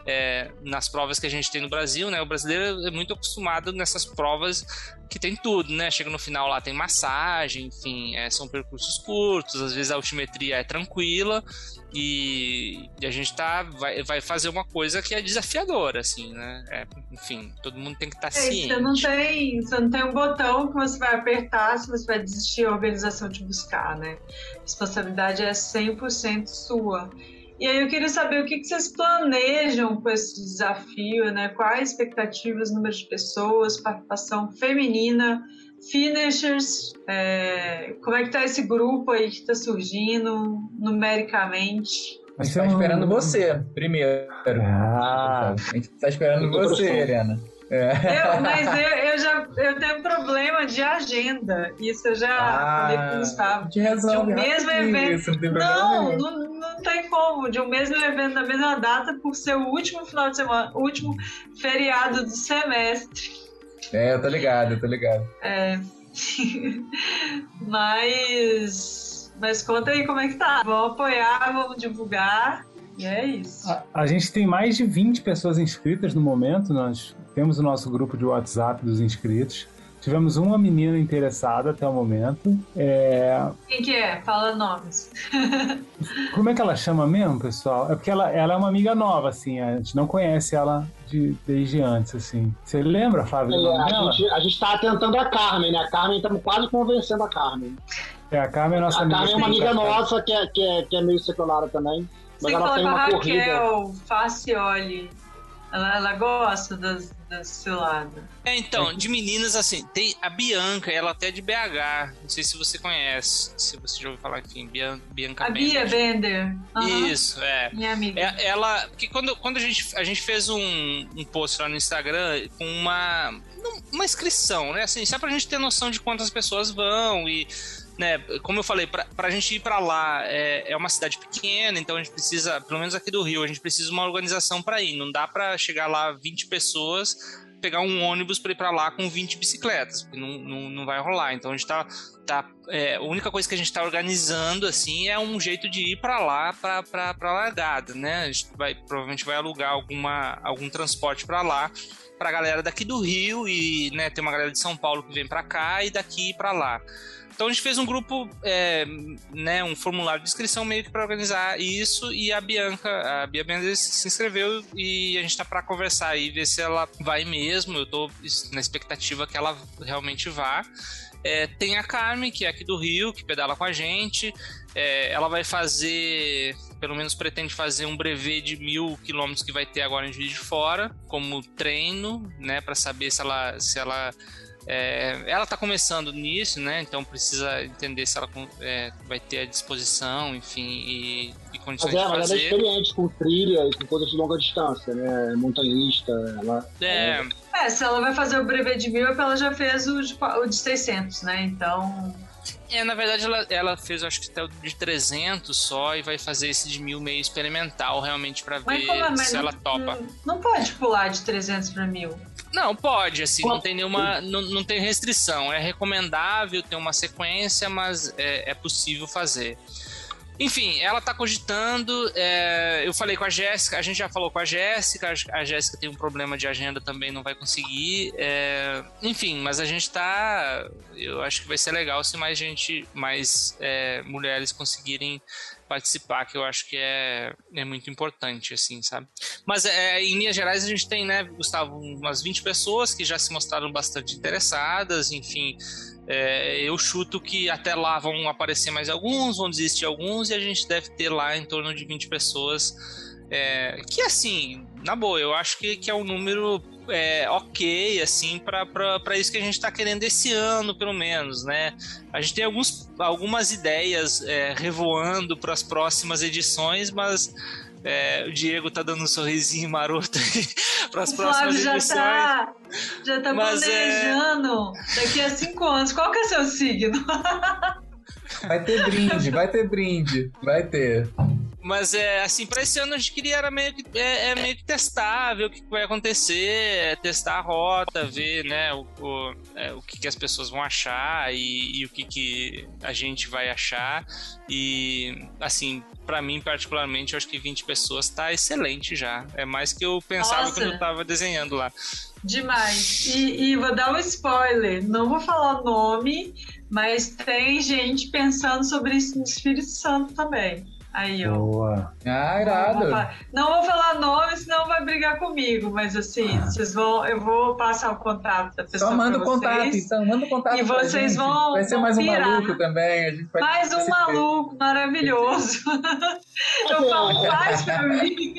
é, nas provas que a gente tem no Brasil, né? O brasileiro é muito acostumado nessas provas que tem tudo, né? Chega no final lá, tem massagem, enfim, é, são percursos curtos, às vezes a altimetria é tranquila e, e a gente tá, vai, vai fazer uma coisa que é desafiadora, assim, né? É, enfim, todo mundo tem que estar tá é, ciente. Você não, tem, você não tem um botão que você vai apertar se você vai desistir a organização de buscar, né? A responsabilidade é 100% sua. E aí eu queria saber o que, vocês planejam com esse desafio, né? Quais expectativas, número de pessoas, participação feminina, finishers, é, como é que tá esse grupo aí que está surgindo numericamente? A gente está esperando você, primeiro. Ah. A gente está esperando você, Helena. É. Eu, mas eu, eu, já eu tenho problema de agenda. Isso eu já ah, falei com o Gustavo. De um mesmo evento. Isso, não, não, não, não, tem como. De um mesmo evento na mesma data, por ser o último final de semana, o último feriado do semestre. É, eu tô ligado, eu tô ligado. É. mas. Mas conta aí como é que tá. Vamos apoiar, vamos divulgar. E é isso. A, a, gente tem mais de 20 pessoas inscritas no momento. Nós temos o nosso grupo de WhatsApp dos inscritos. Tivemos uma menina interessada até o momento. É... Quem que é? Fala nomes. Como é que ela chama mesmo, pessoal? É porque ela, ela é uma amiga nova, assim. A gente não conhece ela de, desde antes, assim. Você lembra, Flávio? É, a, gente, a gente tá tentando a Carmen, né? A Carmen, estamos quase convencendo a Carmen. É, a Carmen é nossa a amiga. A Carmen é uma amiga nossa que é, que, é, que é meio secular também. Mas Você ela tem uma Raquel, corrida. Facioli. Ela, ela gosta das, das ciladas. É, então, de meninas, assim, tem a Bianca, ela até é de BH. Não sei se você conhece, se você já ouviu falar, Bian, Bianca A Bia Bender. Uhum. Isso, é. Minha amiga. É, ela, porque quando, quando a, gente, a gente fez um, um post lá no Instagram com uma, uma inscrição, né? Assim, só pra gente ter noção de quantas pessoas vão e né, como eu falei, para a gente ir para lá é, é uma cidade pequena, então a gente precisa, pelo menos aqui do Rio, a gente precisa de uma organização para ir. Não dá para chegar lá 20 pessoas, pegar um ônibus para ir para lá com 20 bicicletas, porque não, não, não vai rolar. Então a gente tá. tá é, a única coisa que a gente está organizando assim é um jeito de ir para lá para para largada, né? A gente vai provavelmente vai alugar alguma algum transporte para lá para a galera daqui do Rio e né, tem uma galera de São Paulo que vem para cá e daqui para lá. Então a gente fez um grupo, é, né, um formulário de inscrição meio que para organizar isso e a Bianca, a Bia Mendes se inscreveu e a gente tá para conversar e ver se ela vai mesmo. Eu tô na expectativa que ela realmente vá. É, tem a Carmen, que é aqui do Rio, que pedala com a gente. É, ela vai fazer, pelo menos pretende fazer um brevet de mil quilômetros que vai ter agora em Juiz de Fora, como treino, né, para saber se ela, se ela é, ela está começando nisso, né? Então precisa entender se ela é, vai ter a disposição, enfim, e, e condições mas é, de fazer. Ela é experiente com trilha e com coisas de longa distância, né? Montanhista, ela... É... é... se ela vai fazer o brevet de mil, é porque ela já fez o de, o de 600, né? Então... É, na verdade ela, ela fez, acho que até o de 300 só e vai fazer esse de mil meio experimental realmente para ver como, se não, ela topa. Não, não pode pular de 300 para mil. Não, pode, assim, não tem nenhuma. Não, não tem restrição. É recomendável ter uma sequência, mas é, é possível fazer. Enfim, ela tá cogitando. É, eu falei com a Jéssica, a gente já falou com a Jéssica, a Jéssica tem um problema de agenda também, não vai conseguir. É, enfim, mas a gente tá. Eu acho que vai ser legal se mais gente, mais é, mulheres conseguirem participar, que eu acho que é, é muito importante, assim, sabe? Mas é, em linhas gerais a gente tem, né, Gustavo, umas 20 pessoas que já se mostraram bastante interessadas, enfim. É, eu chuto que até lá vão aparecer mais alguns, vão desistir alguns, e a gente deve ter lá em torno de 20 pessoas. É, que assim, na boa, eu acho que, que é um número é, ok, assim, para isso que a gente está querendo esse ano, pelo menos, né? A gente tem alguns, algumas ideias é, revoando para as próximas edições, mas é, o Diego tá dando um sorrisinho maroto para as próximas já edições. Tá, já tá Mas, planejando daqui a cinco anos. Qual que é seu signo? Vai ter brinde, vai ter brinde, vai ter. Mas é assim, para esse ano a gente queria era meio que é, é, meio que testar, ver o que vai acontecer, é, testar a rota, ver né, o, o, é, o que, que, as pessoas vão achar e, e, o que, que a gente vai achar. E assim, para mim particularmente, eu acho que 20 pessoas tá excelente já. É mais que eu pensava Nossa. quando eu tava desenhando lá. Demais. E, e vou dar um spoiler. Não vou falar o nome, mas tem gente pensando sobre isso no Espírito Santo também. Aí, ó. Boa. Ah, irado. Não vou, falar, não vou falar nome, senão vai brigar comigo. Mas assim, Ah. vocês vão, eu vou passar o contato da pessoa. Só manda o contato, então, manda o contato. E vocês gente. vão- Vai ser mais um pirar. maluco também. A gente vai Mais um maluco maravilhoso. Eu falo, faz pra mim.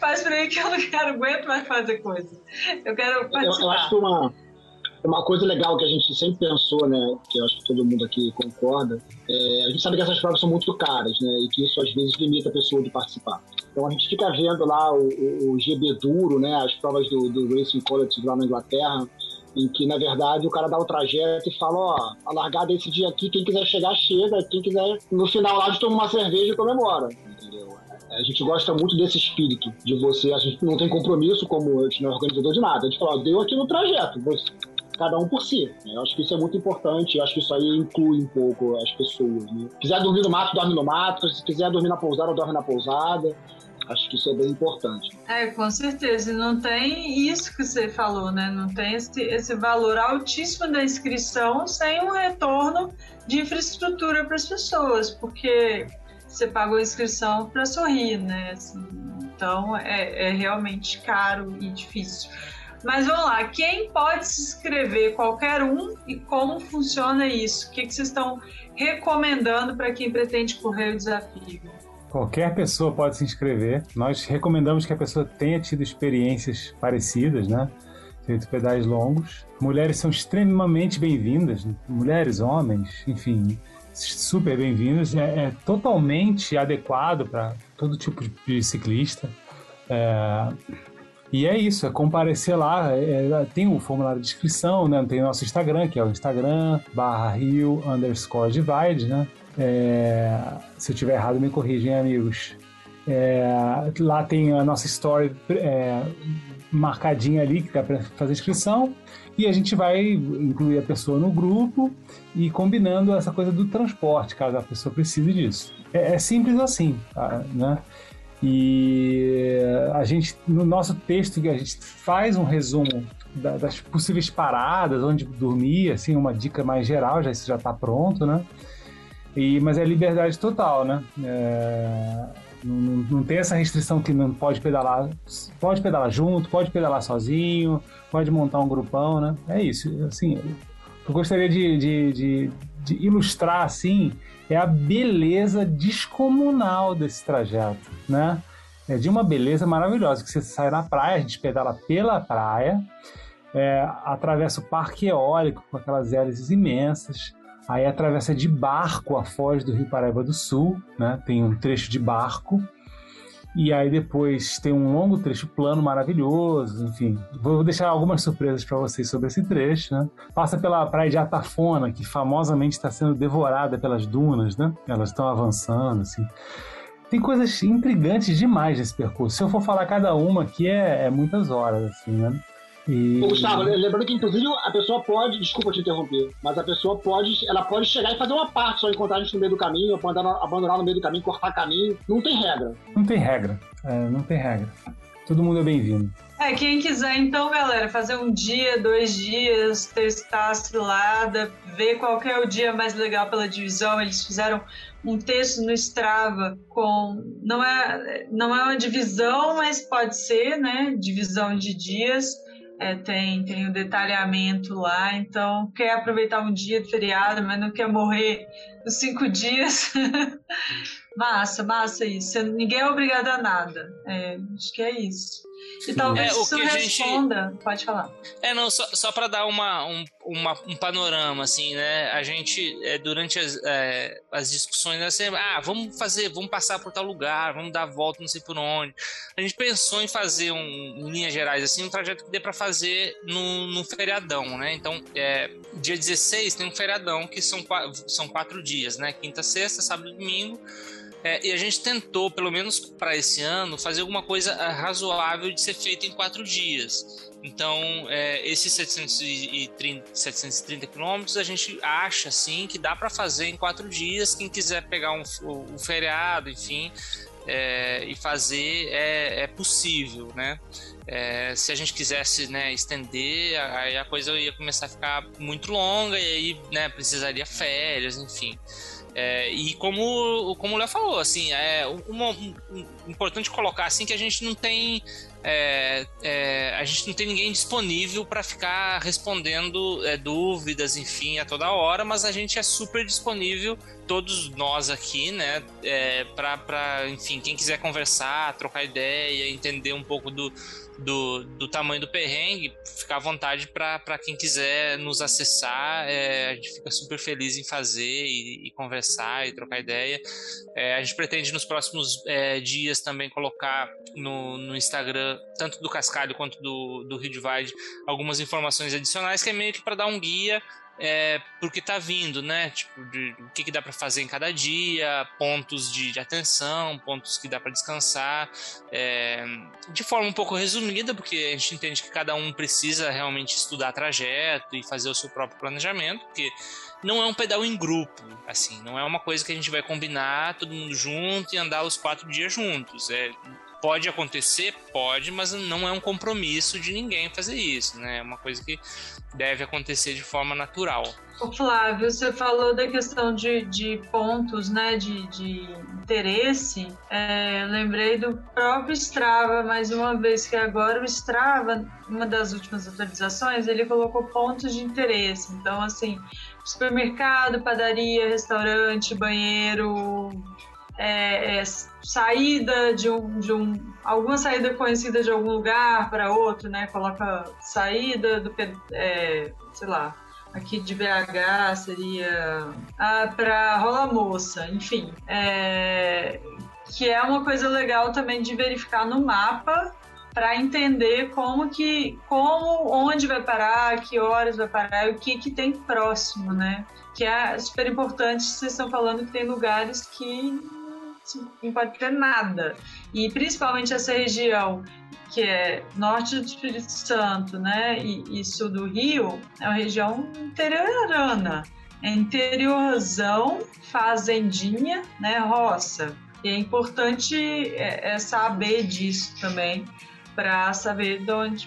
Faz pra mim que eu não quero aguento mais fazer coisa. Eu quero Eu, eu participar. acho que uma, uma coisa legal que a gente sempre pensou, né, que eu acho que todo mundo aqui concorda, é, a gente sabe que essas provas são muito caras, né, e que isso às vezes limita a pessoa de participar. Então a gente fica vendo lá o, o, o GB duro, né, as provas do, do Racing Collective lá na Inglaterra, em que na verdade o cara dá o trajeto e fala, ó, a largada é esse dia aqui, quem quiser chegar, chega, quem quiser, no final lá, a gente toma uma cerveja e comemora, entendeu? A gente gosta muito desse espírito de você, a gente não tem compromisso como a gente não é organizador de nada. A gente fala, ó, deu aqui no trajeto, você, cada um por si. né? Eu acho que isso é muito importante, eu acho que isso aí inclui um pouco as pessoas. Né? Se quiser dormir no mato, dorme no mato, se quiser dormir na pousada, dorme na pousada. Acho que isso é bem importante. É, com certeza. Não tem isso que você falou, né? Não tem esse, esse valor altíssimo da inscrição sem um retorno de infraestrutura para as pessoas, porque você pagou a inscrição para sorrir, né? Assim, então é, é realmente caro e difícil. Mas vamos lá, quem pode se inscrever? Qualquer um e como funciona isso? O que, que vocês estão recomendando para quem pretende correr o desafio? Qualquer pessoa pode se inscrever. Nós recomendamos que a pessoa tenha tido experiências parecidas, né? Feito pedais longos. Mulheres são extremamente bem-vindas. Mulheres, homens, enfim, super bem-vindos. É, é totalmente adequado para todo tipo de ciclista. É, e é isso, é comparecer lá. é, tem o formulário de inscrição, né? Tem o nosso Instagram, que é o Instagram barra Rio underscore divide, né? É, se eu tiver errado, me corrigem, amigos. É, lá tem a nossa story é, marcadinha ali, que dá para fazer inscrição. E a gente vai incluir a pessoa no grupo e combinando essa coisa do transporte, caso a pessoa precise disso. É, é simples assim, tá, né? E a gente, no nosso texto, a gente faz um resumo da- das possíveis paradas, onde dormir, assim, uma dica mais geral, já isso já está pronto, né? E, mas é liberdade total, né? É, não, não- não tem essa restrição que não pode pedalar, pode pedalar junto, pode pedalar sozinho, pode montar um grupão, né? É isso, assim, eu gostaria de, de, de, de ilustrar, assim, é a beleza descomunal desse trajeto, né? É de uma beleza maravilhosa, que você sai na praia, a gente pedala pela praia, é, atravessa o parque eólico com aquelas hélices imensas, aí atravessa de barco a foz do Rio Paraíba do Sul, né? Tem um trecho de barco E aí depois tem um longo trecho plano maravilhoso, enfim. Vou deixar algumas surpresas para vocês sobre esse trecho, né? Passa pela praia de Atafona, que famosamente está sendo devorada pelas dunas, né? Elas estão avançando, assim. Tem coisas intrigantes demais nesse percurso. Se eu for falar cada uma aqui, é, é muitas horas, assim, né? E... Gustavo, lembrando que inclusive a pessoa pode, desculpa te interromper, mas a pessoa pode, ela pode chegar e fazer uma parte, só encontrar a gente no meio do caminho, abandonar, abandonar no meio do caminho, cortar caminho. Não tem regra. Não tem regra. É, não tem regra. Todo mundo é bem-vindo. É, quem quiser, então, galera, fazer um dia, dois dias, testar a cilada, ver qual é o dia mais legal pela divisão. Eles fizeram um texto no Strava com. Não é, não é uma divisão, mas pode ser, né? Divisão de dias é, tem, tem o detalhamento lá, então quer aproveitar um dia de feriado, mas não quer morrer os cinco dias. massa, massa isso. Ninguém é obrigado a nada. É, acho que é isso. E talvez é, isso responda. Gente... Pode falar. É, não, só, só para dar uma, um, uma, um panorama, assim, né? A gente, é, durante as, é, as discussões, né, sempre, ah, vamos fazer, vamos passar por tal lugar, vamos dar a volta, não sei por onde. A gente pensou em fazer, um, em linhas gerais, assim, um trajeto que dê para fazer no, no feriadão, né? Então, é, dia 16 tem um feriadão que são, são quatro dias, né? Quinta, sexta, sábado e domingo. É, e a gente tentou, pelo menos para esse ano, fazer alguma coisa é, razoável de ser feita em quatro dias. Então, é, esses 730, 730 quilômetros a gente acha assim que dá para fazer em quatro dias. Quem quiser pegar um, um feriado, enfim, é, e fazer é, é possível, né? É, se a gente quisesse né, estender, aí a coisa ia começar a ficar muito longa e aí né, precisaria férias, enfim. É, e como, como o Léo falou, assim, é uma, um, importante colocar assim que a gente não tem é, é, a gente não tem ninguém disponível para ficar respondendo é, dúvidas, enfim, a toda hora, mas a gente é super disponível, todos nós aqui, né, é, para, enfim, quem quiser conversar, trocar ideia, entender um pouco do, do, do tamanho do perrengue, ficar à vontade para quem quiser nos acessar. É, a gente fica super feliz em fazer e, e conversar e trocar ideia. É, a gente pretende nos próximos é, dias também colocar no, no Instagram, tanto do Cascalho quanto do, do Rio Divide, algumas informações adicionais, que é meio que para dar um guia é, porque tá vindo, né? Tipo, de, o que, que dá para fazer em cada dia, pontos de, de atenção, pontos que dá para descansar, é, de forma um pouco resumida, porque a gente entende que cada um precisa realmente estudar trajeto e fazer o seu próprio planejamento, porque não é um pedal em grupo, assim, não é uma coisa que a gente vai combinar todo mundo junto e andar os quatro dias juntos. É, Pode acontecer? Pode, mas não é um compromisso de ninguém fazer isso, né? É uma coisa que deve acontecer de forma natural. Ô Flávio, você falou da questão de, de pontos, né, de, de interesse. É, lembrei do próprio Strava, mais uma vez, que agora o Strava, uma das últimas atualizações, ele colocou pontos de interesse. Então, assim, supermercado, padaria, restaurante, banheiro, é, é, saída de um, de um alguma saída conhecida de algum lugar para outro, né? Coloca saída do é, sei lá, aqui de BH seria ah, para Rola Moça, enfim, é, que é uma coisa legal também de verificar no mapa para entender como que, como, onde vai parar, que horas vai parar, o que que tem próximo, né? Que é super importante. Vocês estão falando que tem lugares que não pode ter nada. E principalmente essa região que é norte do Espírito Santo, né, e, e sul do Rio, é uma região interiorana, é interiorzão, fazendinha, né, roça. E é importante é, é saber disso também, para saber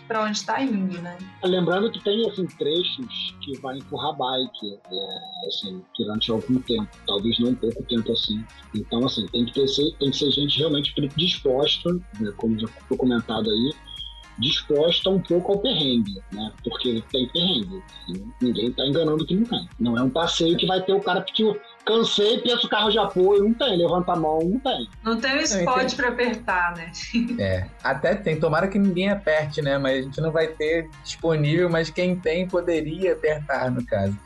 para onde está indo, né? Lembrando que tem assim trechos que vai empurrar bike, é, assim, durante algum tempo, talvez não pouco tempo assim. Então assim tem que ter tem que ser gente realmente disposta, né, como já foi comentado aí, disposta um pouco ao perrengue, né? Porque tem perrengue. Ninguém está enganando que não tem. Não é um passeio que vai ter o cara que cansei, penso carro de apoio, não tem, levanta a mão, não tem. Não tem o spot para apertar, né? É, até tem, tomara que ninguém aperte, né? Mas a gente não vai ter disponível, mas quem tem poderia apertar, no caso.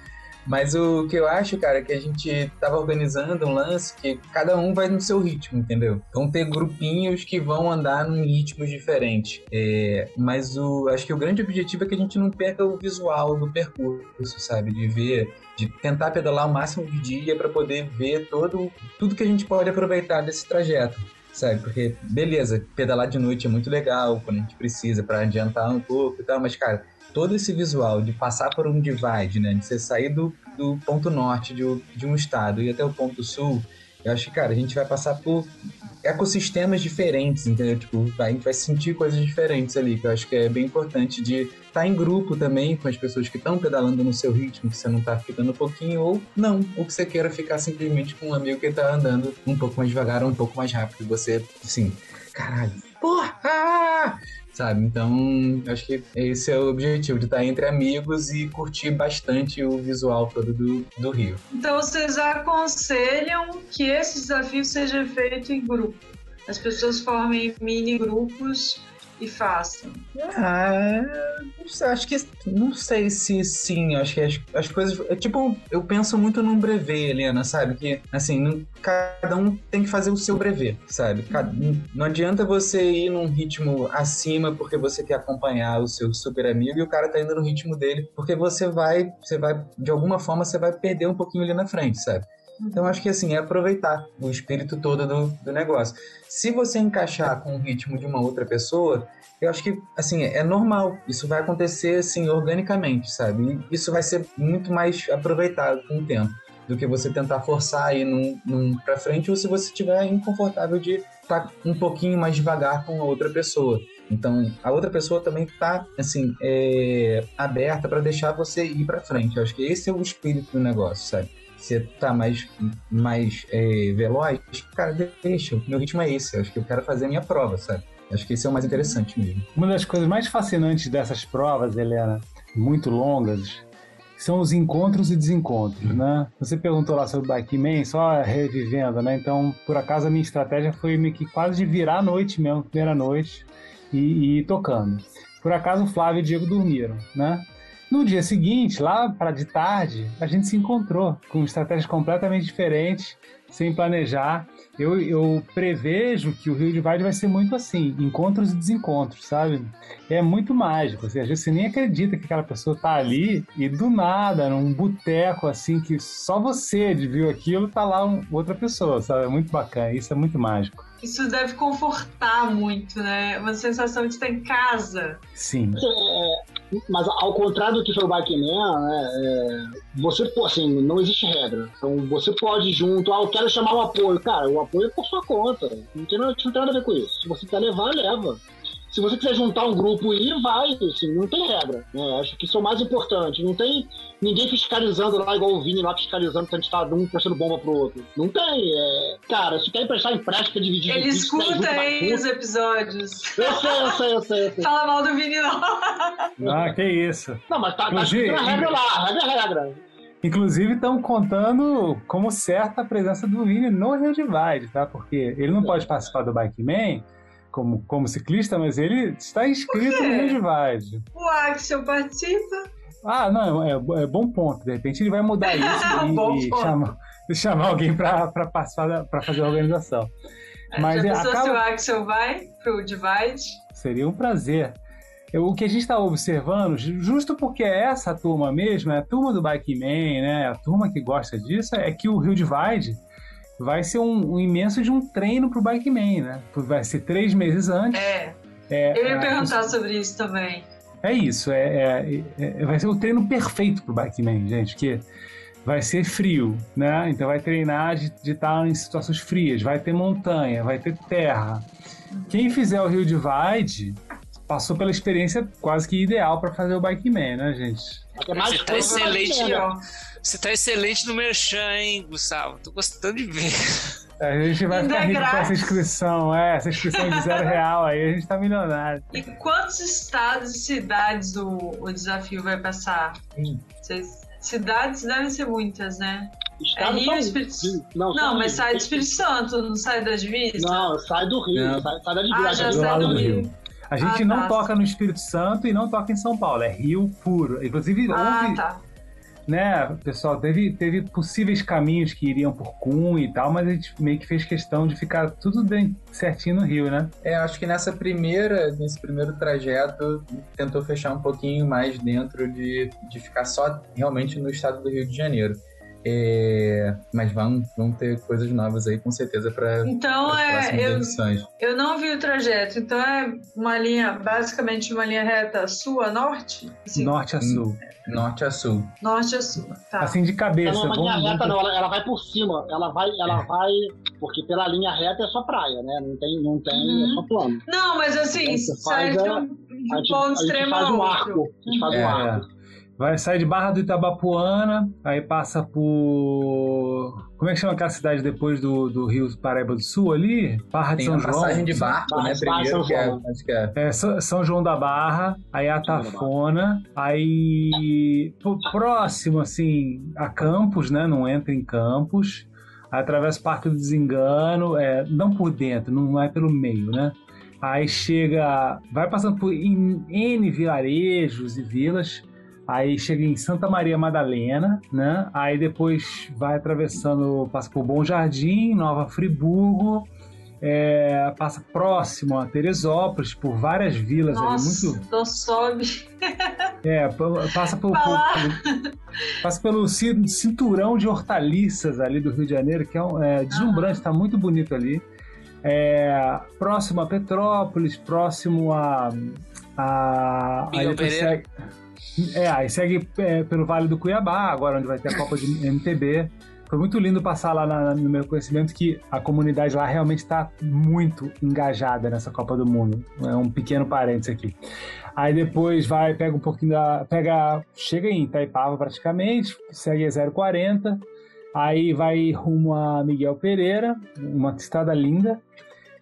Mas o que eu acho, cara, é que a gente tava organizando um lance que cada um vai no seu ritmo, entendeu? Vão ter grupinhos que vão andar num ritmos diferentes. É, mas o, acho que o grande objetivo é que a gente não perca o visual do percurso, sabe? De ver de tentar pedalar o máximo de dia para poder ver todo tudo que a gente pode aproveitar desse trajeto sabe? Porque, beleza, pedalar de noite é muito legal quando a gente precisa para adiantar um pouco e tal, mas, cara, todo esse visual de passar por um divide, né? De você sair do, do ponto norte de, de um estado e até o ponto sul, eu acho que, cara, a gente vai passar por ecossistemas diferentes, entendeu? Tipo, a gente vai sentir coisas diferentes ali, que eu acho que é bem importante de estar tá em grupo também com as pessoas que estão pedalando no seu ritmo, que você não está ficando um pouquinho, ou não, ou que você queira ficar simplesmente com um amigo que está andando um pouco mais devagar ou um pouco mais rápido. Você, assim, caralho, porra! Sabe? Então, acho que esse é o objetivo, de estar entre amigos e curtir bastante o visual todo do, do Rio. Então, vocês aconselham que esse desafio seja feito em grupo? As pessoas formem mini grupos e façam? Ah, acho que não sei se sim, acho que as, as coisas. É tipo, eu penso muito num brevet, Helena, sabe? Que assim, não, cada um tem que fazer o seu brevet, sabe? Cada, não adianta você ir num ritmo acima porque você quer acompanhar o seu super amigo e o cara tá indo no ritmo dele, porque você vai, você vai, de alguma forma, você vai perder um pouquinho ali na frente, sabe? Então acho que assim, é aproveitar o espírito todo do, do negócio. Se você encaixar com o ritmo de uma outra pessoa, eu acho que assim, é normal. Isso vai acontecer assim organicamente, sabe? E isso vai ser muito mais aproveitado com o tempo do que você tentar forçar aí num, num para frente ou se você estiver inconfortável de estar tá um pouquinho mais devagar com a outra pessoa. Então, a outra pessoa também está assim é, aberta para deixar você ir para frente. Eu acho que esse é o espírito do negócio, sabe? Você tá mais, mais é, veloz, cara, deixa, o meu ritmo é esse, acho que eu quero fazer a minha prova, sabe? Acho que esse é o mais interessante mesmo. Uma das coisas mais fascinantes dessas provas, Helena, muito longas, são os encontros e desencontros, né? Você perguntou lá sobre o Bike Man, só revivendo, né? Então, por acaso, a minha estratégia foi meio que quase de virar a noite mesmo, primeira noite, e, e ir tocando. Por acaso, o Flávio e o Diego dormiram, né? No dia seguinte, lá para de tarde, a gente se encontrou com estratégias completamente diferentes, sem planejar. Eu, eu prevejo que o Rio de Vade vai ser muito assim, encontros e desencontros, sabe? É muito mágico. Assim, às vezes você nem acredita que aquela pessoa tá ali e do nada, num boteco assim, que só você viu aquilo, tá lá um, outra pessoa, sabe? É muito bacana, isso é muito mágico. Isso deve confortar muito, né? Uma sensação de estar em casa. Sim. É, mas ao contrário do que foi o Bikeman, né, é, você, assim, não existe regra. Então você pode ir junto, ah, eu quero chamar o apoio. Cara, o apoio é por sua conta. Não tem, não tem nada a ver com isso. Se você quer levar, leva. Se você quiser juntar um grupo e ir, vai, assim, não tem regra. Né? Acho que isso é o mais importante. Não tem ninguém fiscalizando lá, igual o Vini lá fiscalizando que a gente tá um emprestando bomba pro outro. Não tem. É... Cara, se quer emprestar, empresta, quer dividir. Ele escuta aí os episódios. Eu sei, eu sei, eu sei. Eu sei. Fala mal do Vini, não. Ah, que isso. Não, mas tá, tá escrito na regra lá, a regra é regra. Inclusive, estão contando como certa a presença do Vini no Rio Divide, tá? Porque ele não pode participar do Bike Man como, como ciclista, mas ele está inscrito no Rio Divide. O Axel participa. Ah, não, é, é, bom ponto. De repente ele vai mudar isso e, e chamar, chamar alguém para participar, para fazer a organização. Mas Já pensou acaba... se o Axel vai pro Divide? Seria um prazer. O que a gente está observando, justo porque é essa turma mesmo, é a turma do Bike Man, né, a turma que gosta disso, é que o Rio Divide vai ser um, um imenso de um treino pro Bike Man, né? Vai ser três meses antes. É. é Eu ia é, perguntar sobre isso também. É isso, é, é, é, vai ser o treino perfeito pro Bike Man, gente, que vai ser frio, né? Então vai treinar de, de estar em situações frias, vai ter montanha, vai ter terra. Quem fizer o Rio Divide passou pela experiência quase que ideal para fazer o Bike Man, né, gente? É mais Você tá excelente, ó. Você tá excelente no Merchan, hein, Gustavo? Tô gostando de ver. A gente vai ficar rico com essa inscrição, é, essa inscrição de zero real aí, a gente tá milionário. E quantos estados e cidades o, o desafio vai passar? Hum. cidades devem ser muitas, né? Estado é Rio, Espírito Santo. Não, não mas sai do Espírito Santo, não sai da divisa? Não, sai do Rio, sai, sai, da divisa. Ah, já sai do Rio. Rio. A gente ah, não tá. toca no Espírito Santo e não toca em São Paulo, é Rio puro. Inclusive, ah, tá né, pessoal, teve, teve possíveis caminhos que iriam por Kun e tal, mas a gente meio que fez questão de ficar tudo bem certinho no Rio, né? É, acho que nessa primeira, nesse primeiro trajeto, tentou fechar um pouquinho mais dentro de, de ficar só realmente no estado do Rio de Janeiro. É, mas vão, vão ter coisas novas aí, com certeza, para Então, é, eu, edições. eu não vi o trajeto. Então, é uma linha, basicamente uma linha reta sul a norte? Assim, Norte a sul. Norte a sul. norte a sul. Tá. Assim de cabeça. Ela não é uma vamos- linha reta, não. Ela, ela vai por cima. Ela vai, ela vai. Porque pela linha reta é só praia, né? Não tem, não tem, Uhum. é só plano. Não, mas assim, Então, sai faz de um, de um ponto a gente extremo faz a um arco. A gente faz É. um arco. Vai sair de Barra do Itabapuana, aí passa por. Como é que chama aquela cidade depois do, do Rio Paraíba do Sul ali? Barra de Tem São uma João. passagem de barco, né? Barra- Primeiro, São que é, acho que é. É, São São João da Barra, aí Atafona, aí próximo, assim, a Campos, né? Não entra em Campos, aí atravessa o Parque do Desengano, é, não por dentro, não é pelo meio, né? Aí chega, vai passando por N N vilarejos e vilas, aí chega em Santa Maria Madalena, né? Aí depois vai atravessando, passa por Bom Jardim, Nova Friburgo, é, passa próximo a Teresópolis, por várias vilas ali, Nossa, muito. então sobe. É, pa- passa por- passa pelo ci- cinturão de hortaliças ali do Rio de Janeiro, que é, um, é deslumbrante, está muito bonito ali. É, próximo a Petrópolis, próximo a. a Miguel Pereira. segue- é, aí segue é, pelo Vale do Cuiabá, agora onde vai ter a Copa de MTB. Foi muito lindo passar lá na- no meu conhecimento que a comunidade lá realmente está muito engajada nessa Copa do Mundo. É um pequeno parênteses aqui. Aí depois vai, pega um pouquinho da. Pega. Chega em Itaipava praticamente, segue a 040. Aí vai rumo a Miguel Pereira, uma estrada linda.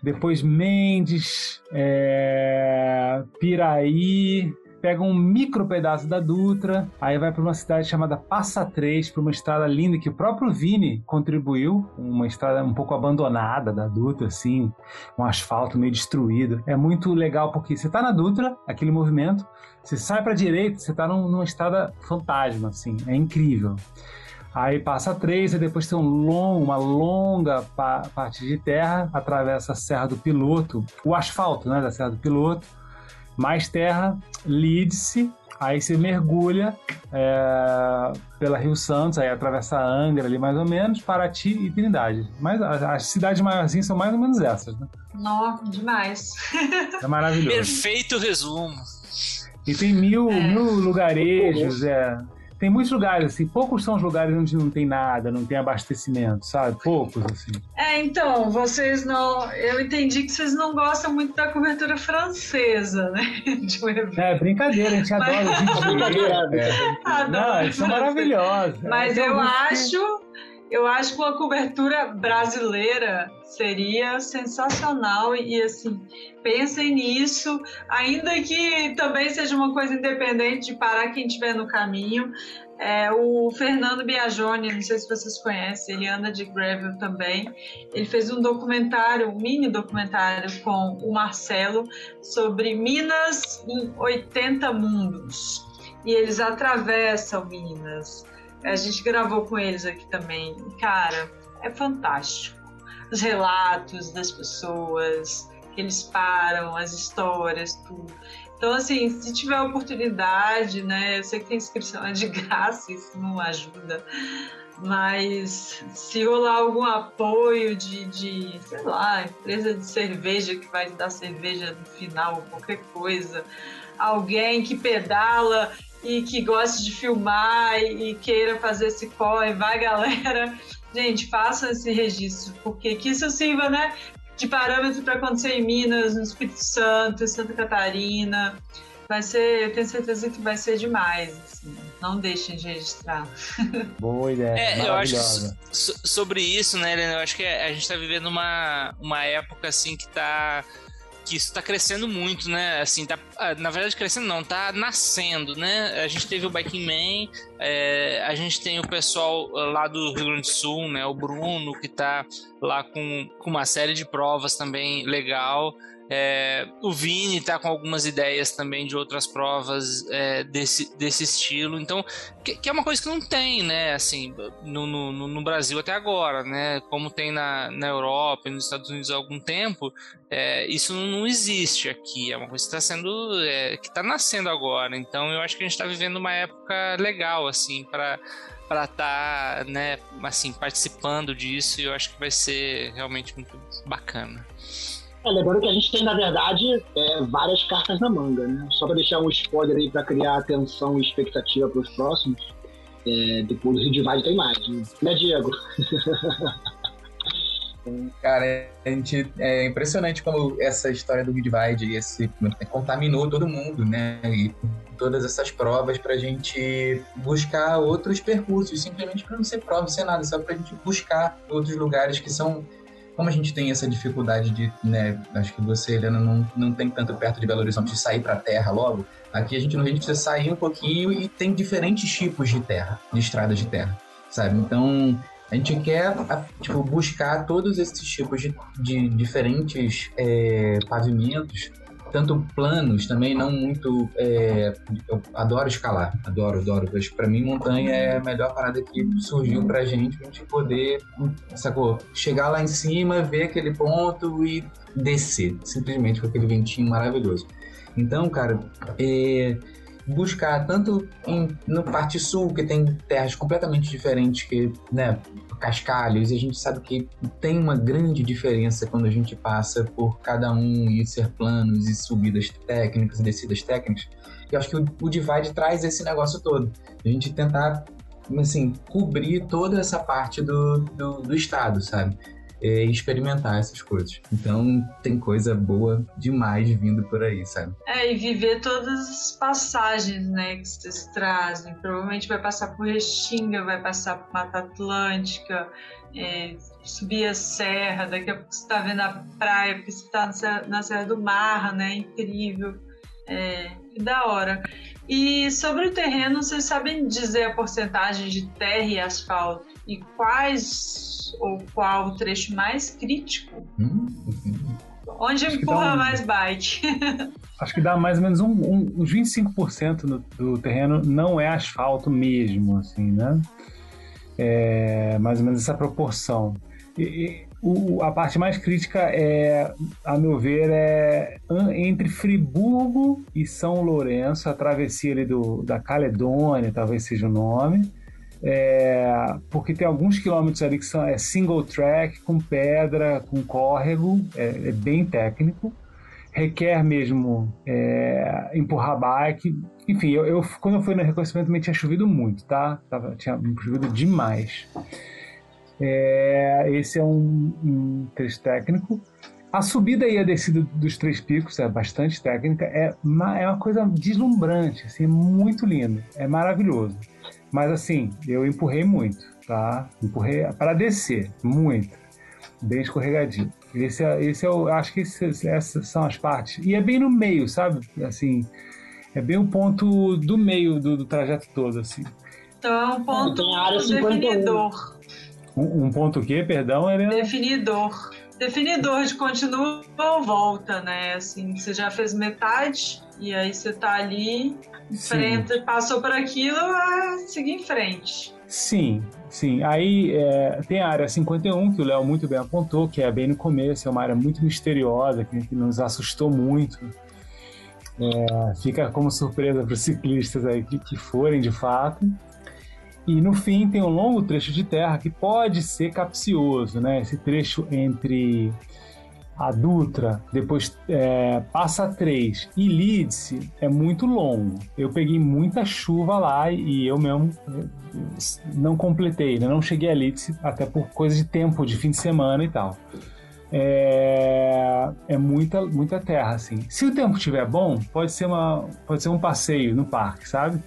Depois Mendes, é, Piraí, pega um micro pedaço da Dutra, aí vai para uma cidade chamada Passa Três, para uma estrada linda que o próprio Vini contribuiu, uma estrada um pouco abandonada da Dutra, assim, um asfalto meio destruído. É muito legal porque você tá na Dutra, aquele movimento, você sai para direita, você tá num- numa estrada fantasma, assim, é incrível. Aí passa três, e depois tem um long, uma longa pa- parte de terra, atravessa a Serra do Piloto, o asfalto né, da Serra do Piloto, mais terra, Lídice, aí você mergulha é, pela Rio Santos, aí atravessa Angra ali mais ou menos, Paraty e Trindade. Mas as, as cidades maiorzinhas são mais ou menos essas, né? Nó, demais. É maravilhoso. Perfeito resumo. E tem mil, É. mil lugarejos, é. Tem muitos lugares, assim, poucos são os lugares onde não tem nada, não tem abastecimento, sabe? Poucos, assim. É, então, vocês não. Eu entendi que vocês não gostam muito da cobertura francesa, né? De um evento. É, brincadeira, a gente Mas- adora os vídeos. Brincadeira. É. Não, eles são maravilhosos. Mas Tem eu alguns que- acho, eu acho que uma cobertura brasileira seria sensacional e assim, pensem nisso, ainda que também seja uma coisa independente de parar quem estiver no caminho. É, o Fernando Biagioni, não sei se vocês conhecem, ele anda de gravel também. Ele fez um documentário, um mini documentário com o Marcelo sobre Minas em 80 mundos. E eles atravessam Minas. A gente gravou com eles aqui também. Cara, é fantástico. Os relatos das pessoas, que eles param, as histórias, tudo. Então, assim, se tiver oportunidade, né? Eu sei que tem inscrição é de graça, isso não ajuda. Mas se rolar algum apoio de, de, sei lá, empresa de cerveja que vai dar cerveja no final, qualquer coisa, alguém que pedala e que goste de filmar e, e queira fazer esse corre, vai galera, gente, façam esse registro, porque que isso sirva, né, de parâmetro para acontecer em Minas, no Espírito Santo, em Santa Catarina. Vai ser, eu tenho certeza que vai ser demais. Assim. Não deixem de registrar. Boa ideia. É, eu acho so- so- sobre isso, né, Helena, eu acho que a gente tá vivendo uma, uma época assim que tá que isso tá crescendo muito, né? Assim, tá, ah, na verdade crescendo não, tá nascendo, né? A gente teve o Biking Man, É, a gente tem o pessoal lá do Rio Grande do Sul, né? O Bruno, que está lá com, com uma série de provas também legal. É, o Vini está com algumas ideias também de outras provas é, desse, desse estilo, então que, que, é uma coisa que não tem, né? Assim, no, no, no, Brasil até agora, né? Como tem na, na Europa e nos Estados Unidos há algum tempo, é, isso não existe aqui. É uma coisa que está sendo, é, que está nascendo agora. Então, eu acho que a gente está vivendo uma época legal, assim, para para estar, tá, né, assim, participando disso. E eu acho que vai ser realmente muito bacana. É, lembrando que a gente tem, na verdade, é, várias cartas na manga, né? Só para deixar um spoiler aí para criar atenção e expectativa para os próximos. É, depois do Divide tem mais, né, né Diego? Cara, a gente, é impressionante como essa história do Divide esse, contaminou todo mundo, né? E todas essas provas para a gente buscar outros percursos, simplesmente para não ser prova, não ser nada, só para a gente buscar outros lugares que são como a gente tem essa dificuldade de, né, acho que você, Helena, não, não tem tanto perto de Belo Horizonte de sair para a terra logo, aqui a gente no Rio precisa sair um pouquinho e tem diferentes tipos de terra, de estradas de terra, sabe? Então, a gente quer tipo, buscar todos esses tipos de, de diferentes é, pavimentos tanto planos também, não muito. É, eu adoro escalar, adoro, adoro. Mas pra mim, montanha é a melhor parada que surgiu pra gente, pra gente poder, sacou? Chegar lá em cima, ver aquele ponto e descer, simplesmente com aquele ventinho maravilhoso. Então, cara, é, buscar tanto em, no parte sul, que tem terras completamente diferentes, que, né, cascalhos, e a gente sabe que tem uma grande diferença quando a gente passa por cada um e ser planos e subidas técnicas e descidas técnicas. E acho que o, o Divide traz esse negócio todo. A gente tentar, assim, cobrir toda essa parte do, do, do estado, sabe? É, experimentar essas coisas. Então tem coisa boa demais vindo por aí, sabe? É, e viver todas as passagens, né, que vocês trazem. Provavelmente vai passar por Restinga, vai passar por Mata Atlântica, é, subir a serra, daqui a pouco você está vendo a praia, porque você está na Serra do Mar, né? Incrível. É, que da hora. E sobre o terreno, vocês sabem dizer a porcentagem de terra e asfalto? E quais ou qual o trecho mais crítico? Hum, Onde acho empurra um, mais bike? acho que dá mais ou menos um, um, uns 25% do, do terreno não é asfalto mesmo, assim, né? É mais ou menos essa proporção. E, o, a parte mais crítica é, a meu ver, é entre Friburgo e São Lourenço, a travessia ali do, da Caledônia, talvez seja o nome. É, porque tem alguns quilômetros ali que são é single track, com pedra, com córrego, é, é bem técnico. Requer mesmo é, empurrar bike. Enfim, eu, eu, quando eu fui no reconhecimento também tinha chovido muito, tá? Tava, tinha chovido demais. É, esse é um, um trecho técnico. A subida e a descida dos três picos é bastante técnica, é uma, é uma coisa deslumbrante, assim, é muito lindo, é maravilhoso. Mas assim, eu empurrei muito, tá? Empurrei para descer, muito, bem escorregadinho. Esse é, esse é o, acho que esse, essas são as partes. E é bem no meio, sabe? Assim, é bem o ponto do meio do, do trajeto todo, assim. Então é um ponto definidor. Um, um ponto o quê, perdão, Helena? Definidor. Definidor de continua ou volta, né? Assim, você já fez metade e aí você tá ali, frente, passou por aquilo, a seguir em frente. Sim, sim. Aí é, tem a área 51, que o Léo muito bem apontou, que é bem no começo, é uma área muito misteriosa, que, nos assustou muito. É, fica como surpresa para os ciclistas aí que, que forem de fato. E no fim tem um longo trecho de terra que pode ser capcioso, né? Esse trecho entre a Dutra, depois é, Passa 3 e Lídice é muito longo. Eu peguei muita chuva lá e eu mesmo é, não completei, né? não cheguei a Lídice, até por coisa de tempo, de fim de semana e tal. É, é muita, muita terra, assim. Se o tempo estiver bom, pode ser, uma, pode ser um passeio no parque, sabe?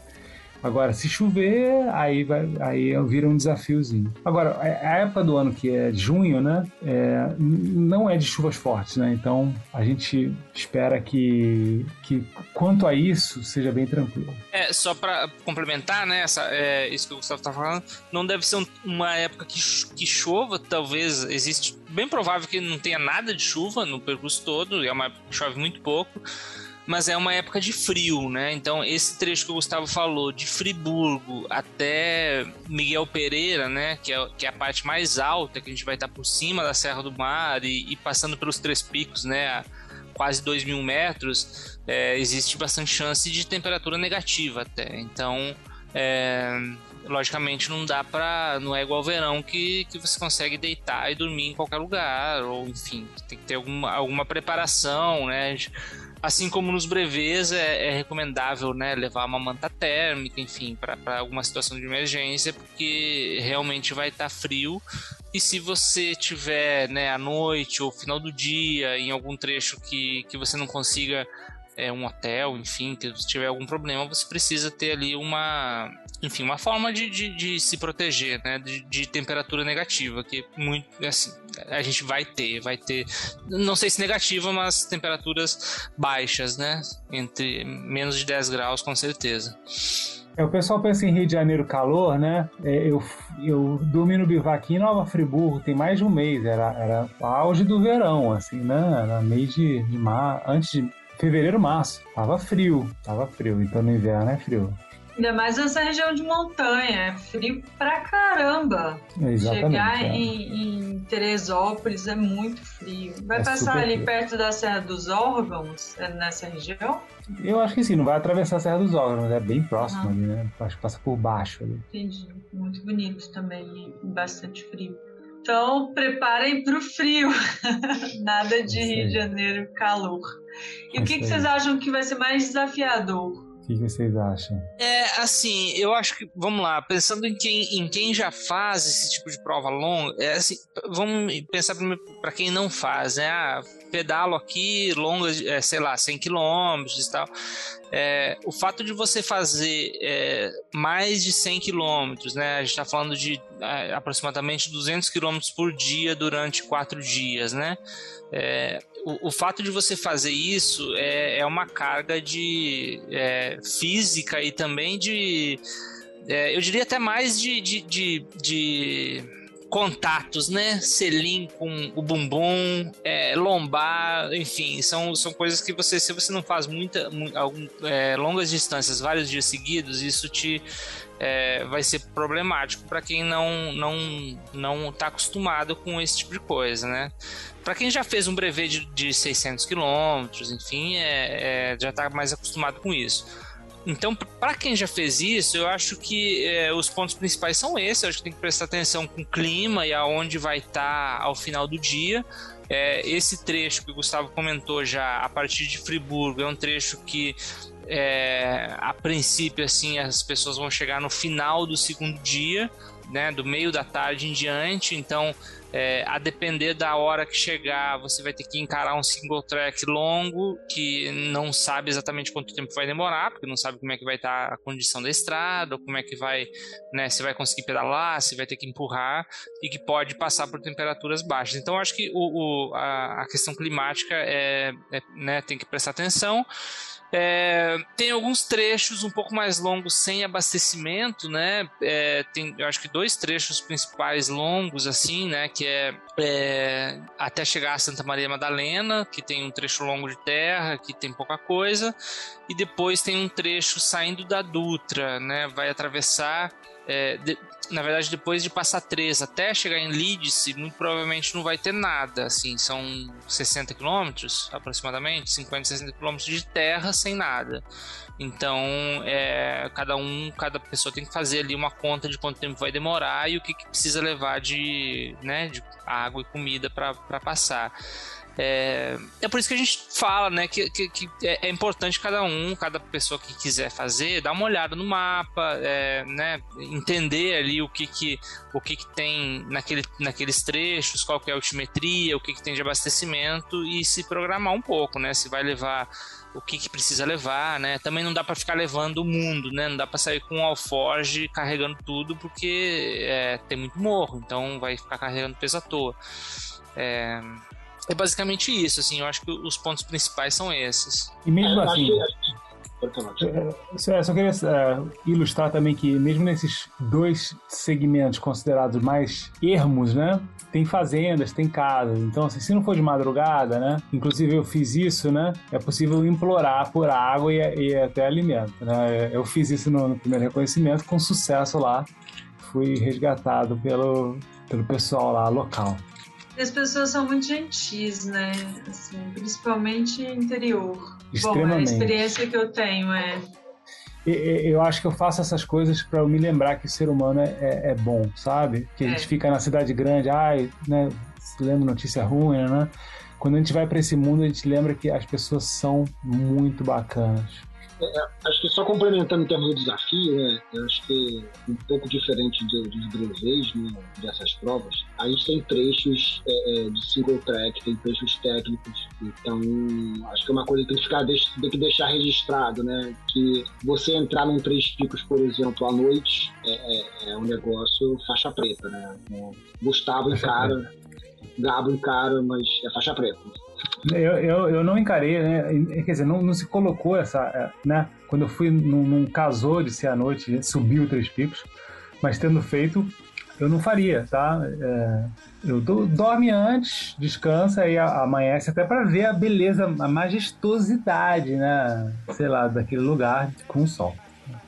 Agora, se chover, aí, vai, aí vira um desafiozinho. Agora, a época do ano que é junho, né? É, não é de chuvas fortes, né? Então a gente espera que, que quanto a isso seja bem tranquilo. É, só para complementar, né? Essa, é, isso que o Gustavo tá falando, não deve ser um, uma época que, que chova, talvez existe bem provável que não tenha nada de chuva no percurso todo, é uma época que chove muito pouco mas é uma época de frio, né? Então, esse trecho que o Gustavo falou, de Friburgo até Miguel Pereira, né? Que é, que é a parte mais alta, que a gente vai estar por cima da Serra do Mar e, e passando pelos Três Picos, né? A quase 2 mil metros, é, existe bastante chance de temperatura negativa até. Então, é, logicamente não dá para não é igual ao verão que, que você consegue deitar e dormir em qualquer lugar ou enfim tem que ter alguma, alguma preparação né Assim como nos brevês é, é recomendável né, levar uma manta térmica, enfim, para alguma situação de emergência, porque realmente vai estar tá frio. E se você tiver né, à noite ou final do dia, em algum trecho que, que você não consiga é, um hotel, enfim, que tiver algum problema, você precisa ter ali uma, enfim, uma forma de, de, de se proteger, né, de, de, temperatura negativa, que muito, assim, a gente vai ter, vai ter, não sei se negativa, mas temperaturas baixas, né, entre menos de 10 graus, com certeza. É, o pessoal pensa em Rio de Janeiro calor, né? É, eu, eu dormi no bivac em Nova Friburgo tem mais de um mês, era, era auge do verão, assim, né? Era mês de, de mar, antes de fevereiro, março. Tava frio, tava frio. Então no inverno é frio. Ainda mais nessa região de montanha, é frio pra caramba. Chegar é. em, em, Teresópolis é muito frio. Vai é passar ali frio. perto da Serra dos Órgãos, é nessa região? Eu acho que sim, não vai atravessar a Serra dos Órgãos, é bem próximo ah. ali, né? Acho que passa por baixo ali. Entendi. Muito bonito também e bastante frio. Então, preparem para o frio. Nada de Rio de Janeiro calor. E o que, que vocês acham que vai ser mais desafiador? Que, vocês acham? É, assim, eu acho que, vamos lá, pensando em quem, em quem já faz esse tipo de prova longa, é assim, vamos pensar para quem não faz, né? Ah, pedalo aqui, longas, é, sei lá, 100 quilômetros e tal. É, o fato de você fazer é, mais de 100 quilômetros, né? A gente está falando de é, aproximadamente 200 quilômetros por dia durante quatro dias, né? É, o, o, fato de você fazer isso é, é uma carga de é, física e também de eu diria até mais de, de, de, de contatos, né? Selim com o bumbum, é, lombar, enfim, são, são coisas que você, se você não faz muita, algum, é, longas distâncias, vários dias seguidos, isso te é, vai ser problemático para quem não não não está acostumado com esse tipo de coisa, né? Para quem já fez um brevet de, de 600 quilômetros, enfim, é, é já está mais acostumado com isso. Então, para quem já fez isso, eu acho que é, os pontos principais são esses. Eu acho que tem que prestar atenção com o clima e aonde vai estar tá ao final do dia. É, esse trecho que o Gustavo comentou já a partir de Friburgo é um trecho que é, a princípio assim as pessoas vão chegar no final do segundo dia, né, do meio da tarde em diante. Então é, a depender da hora que chegar, você vai ter que encarar um single track longo que não sabe exatamente quanto tempo vai demorar, porque não sabe como é que vai estar a condição da estrada, como é que vai, né, se vai conseguir pedalar, se vai ter que empurrar e que pode passar por temperaturas baixas. Então, acho que o, o a, a, questão climática é, é né, tem que prestar atenção. É, tem alguns trechos um pouco mais longos sem abastecimento, né? É, tem, eu acho que dois trechos principais longos, assim, né? Que é, é, até chegar a Santa Maria Madalena, que tem um trecho longo de terra, que tem pouca coisa, e depois tem um trecho saindo da Dutra, né? Vai atravessar é, de, na verdade, depois de passar três até chegar em Leeds, muito provavelmente não vai ter nada. Assim, são 60 quilômetros aproximadamente, 50, 60 quilômetros de terra sem nada. Então, é, cada um, cada pessoa tem que fazer ali uma conta de quanto tempo vai demorar e o que, que precisa levar de, né, de água e comida para passar. É, é por isso que a gente fala, né, que, que, que é, é, importante cada um, cada pessoa que quiser fazer, dar uma olhada no mapa, é, né, entender ali o que que, o que, que tem naquele, naqueles trechos, qual que é a altimetria, o que, que tem de abastecimento e se programar um pouco, né, se vai levar o que, que precisa levar, né? Também não dá para ficar levando o mundo, né? Não dá para sair com um alforge carregando tudo porque é, tem muito morro, então vai ficar carregando peso à toa. É, é basicamente isso, assim. Eu acho que os pontos principais são esses. E mesmo assim, eu só queria uh, ilustrar também que mesmo nesses dois segmentos considerados mais ermos, né? Tem fazendas, tem casas. Então, assim, se não for de madrugada, né? Inclusive eu fiz isso, né? É possível implorar por água e, e até alimento, né? Eu fiz isso no, no primeiro reconhecimento com sucesso lá. Fui resgatado pelo, pelo pessoal lá local. As pessoas são muito gentis, né? Assim, principalmente interior. Bom, a experiência que eu tenho é. Eu acho que eu faço essas coisas para me lembrar que o ser humano é, é, é bom, sabe? Que a gente é. fica na cidade grande, ai, né? Lembra notícia ruim, né? Quando a gente vai para esse mundo, a gente lembra que as pessoas são muito bacanas. É, acho que só complementando em termos do desafio, né, eu acho que um pouco diferente de, dos brevês né, dessas provas, a gente tem trechos é, é, de single track, tem trechos técnicos, então acho que é uma coisa que tem que, ficar, tem que deixar registrado, né, que você entrar num três picos, por exemplo, à noite, é, é, é um negócio faixa preta, né, Gustavo encara, Gabo encara, mas é faixa preta. Eu, eu, eu não encarei, né? Quer dizer, não, não se colocou essa. É, né? Quando eu fui num, num casou de ser à noite, subiu Três Picos, mas tendo feito, eu não faria, tá? É, eu do, dorme antes, descansa e amanhece até para ver a beleza, a majestosidade, né? Sei lá, daquele lugar com o sol.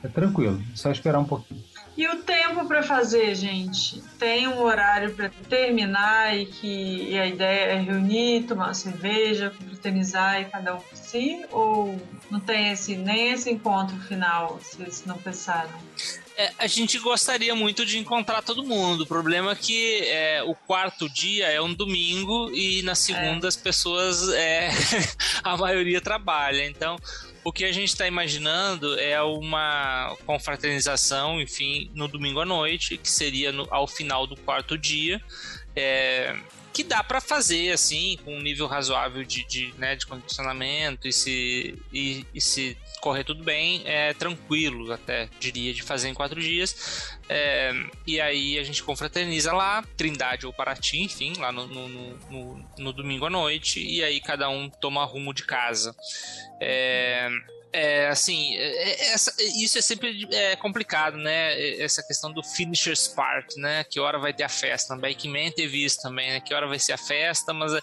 É tranquilo, só esperar um pouquinho. E o tempo para fazer, gente? Tem um horário para terminar e que e a ideia é reunir, tomar uma cerveja, confraternizar e cada um por si? Ou não tem esse, nem esse encontro final, vocês não pensaram? É, a gente gostaria muito de encontrar todo mundo. O problema é que é, o quarto dia é um domingo e na segunda é. as pessoas, é, a maioria trabalha. Então, o que a gente está imaginando é uma confraternização, enfim, no domingo à noite, que seria no, ao final do quarto dia. É, que dá para fazer assim com um nível razoável de, de, né, de condicionamento e se, e, e, se correr tudo bem é tranquilo até diria de fazer em quatro dias. É, e aí a gente confraterniza lá Trindade ou Paraty enfim lá no, no, no, no domingo à noite e aí cada um toma rumo de casa. É, é, assim, é, é, essa, isso é sempre é, complicado, né? Essa questão do finisher's part, né? Que hora vai ter a festa? No Backman teve isso também, né? Que hora vai ser a festa, mas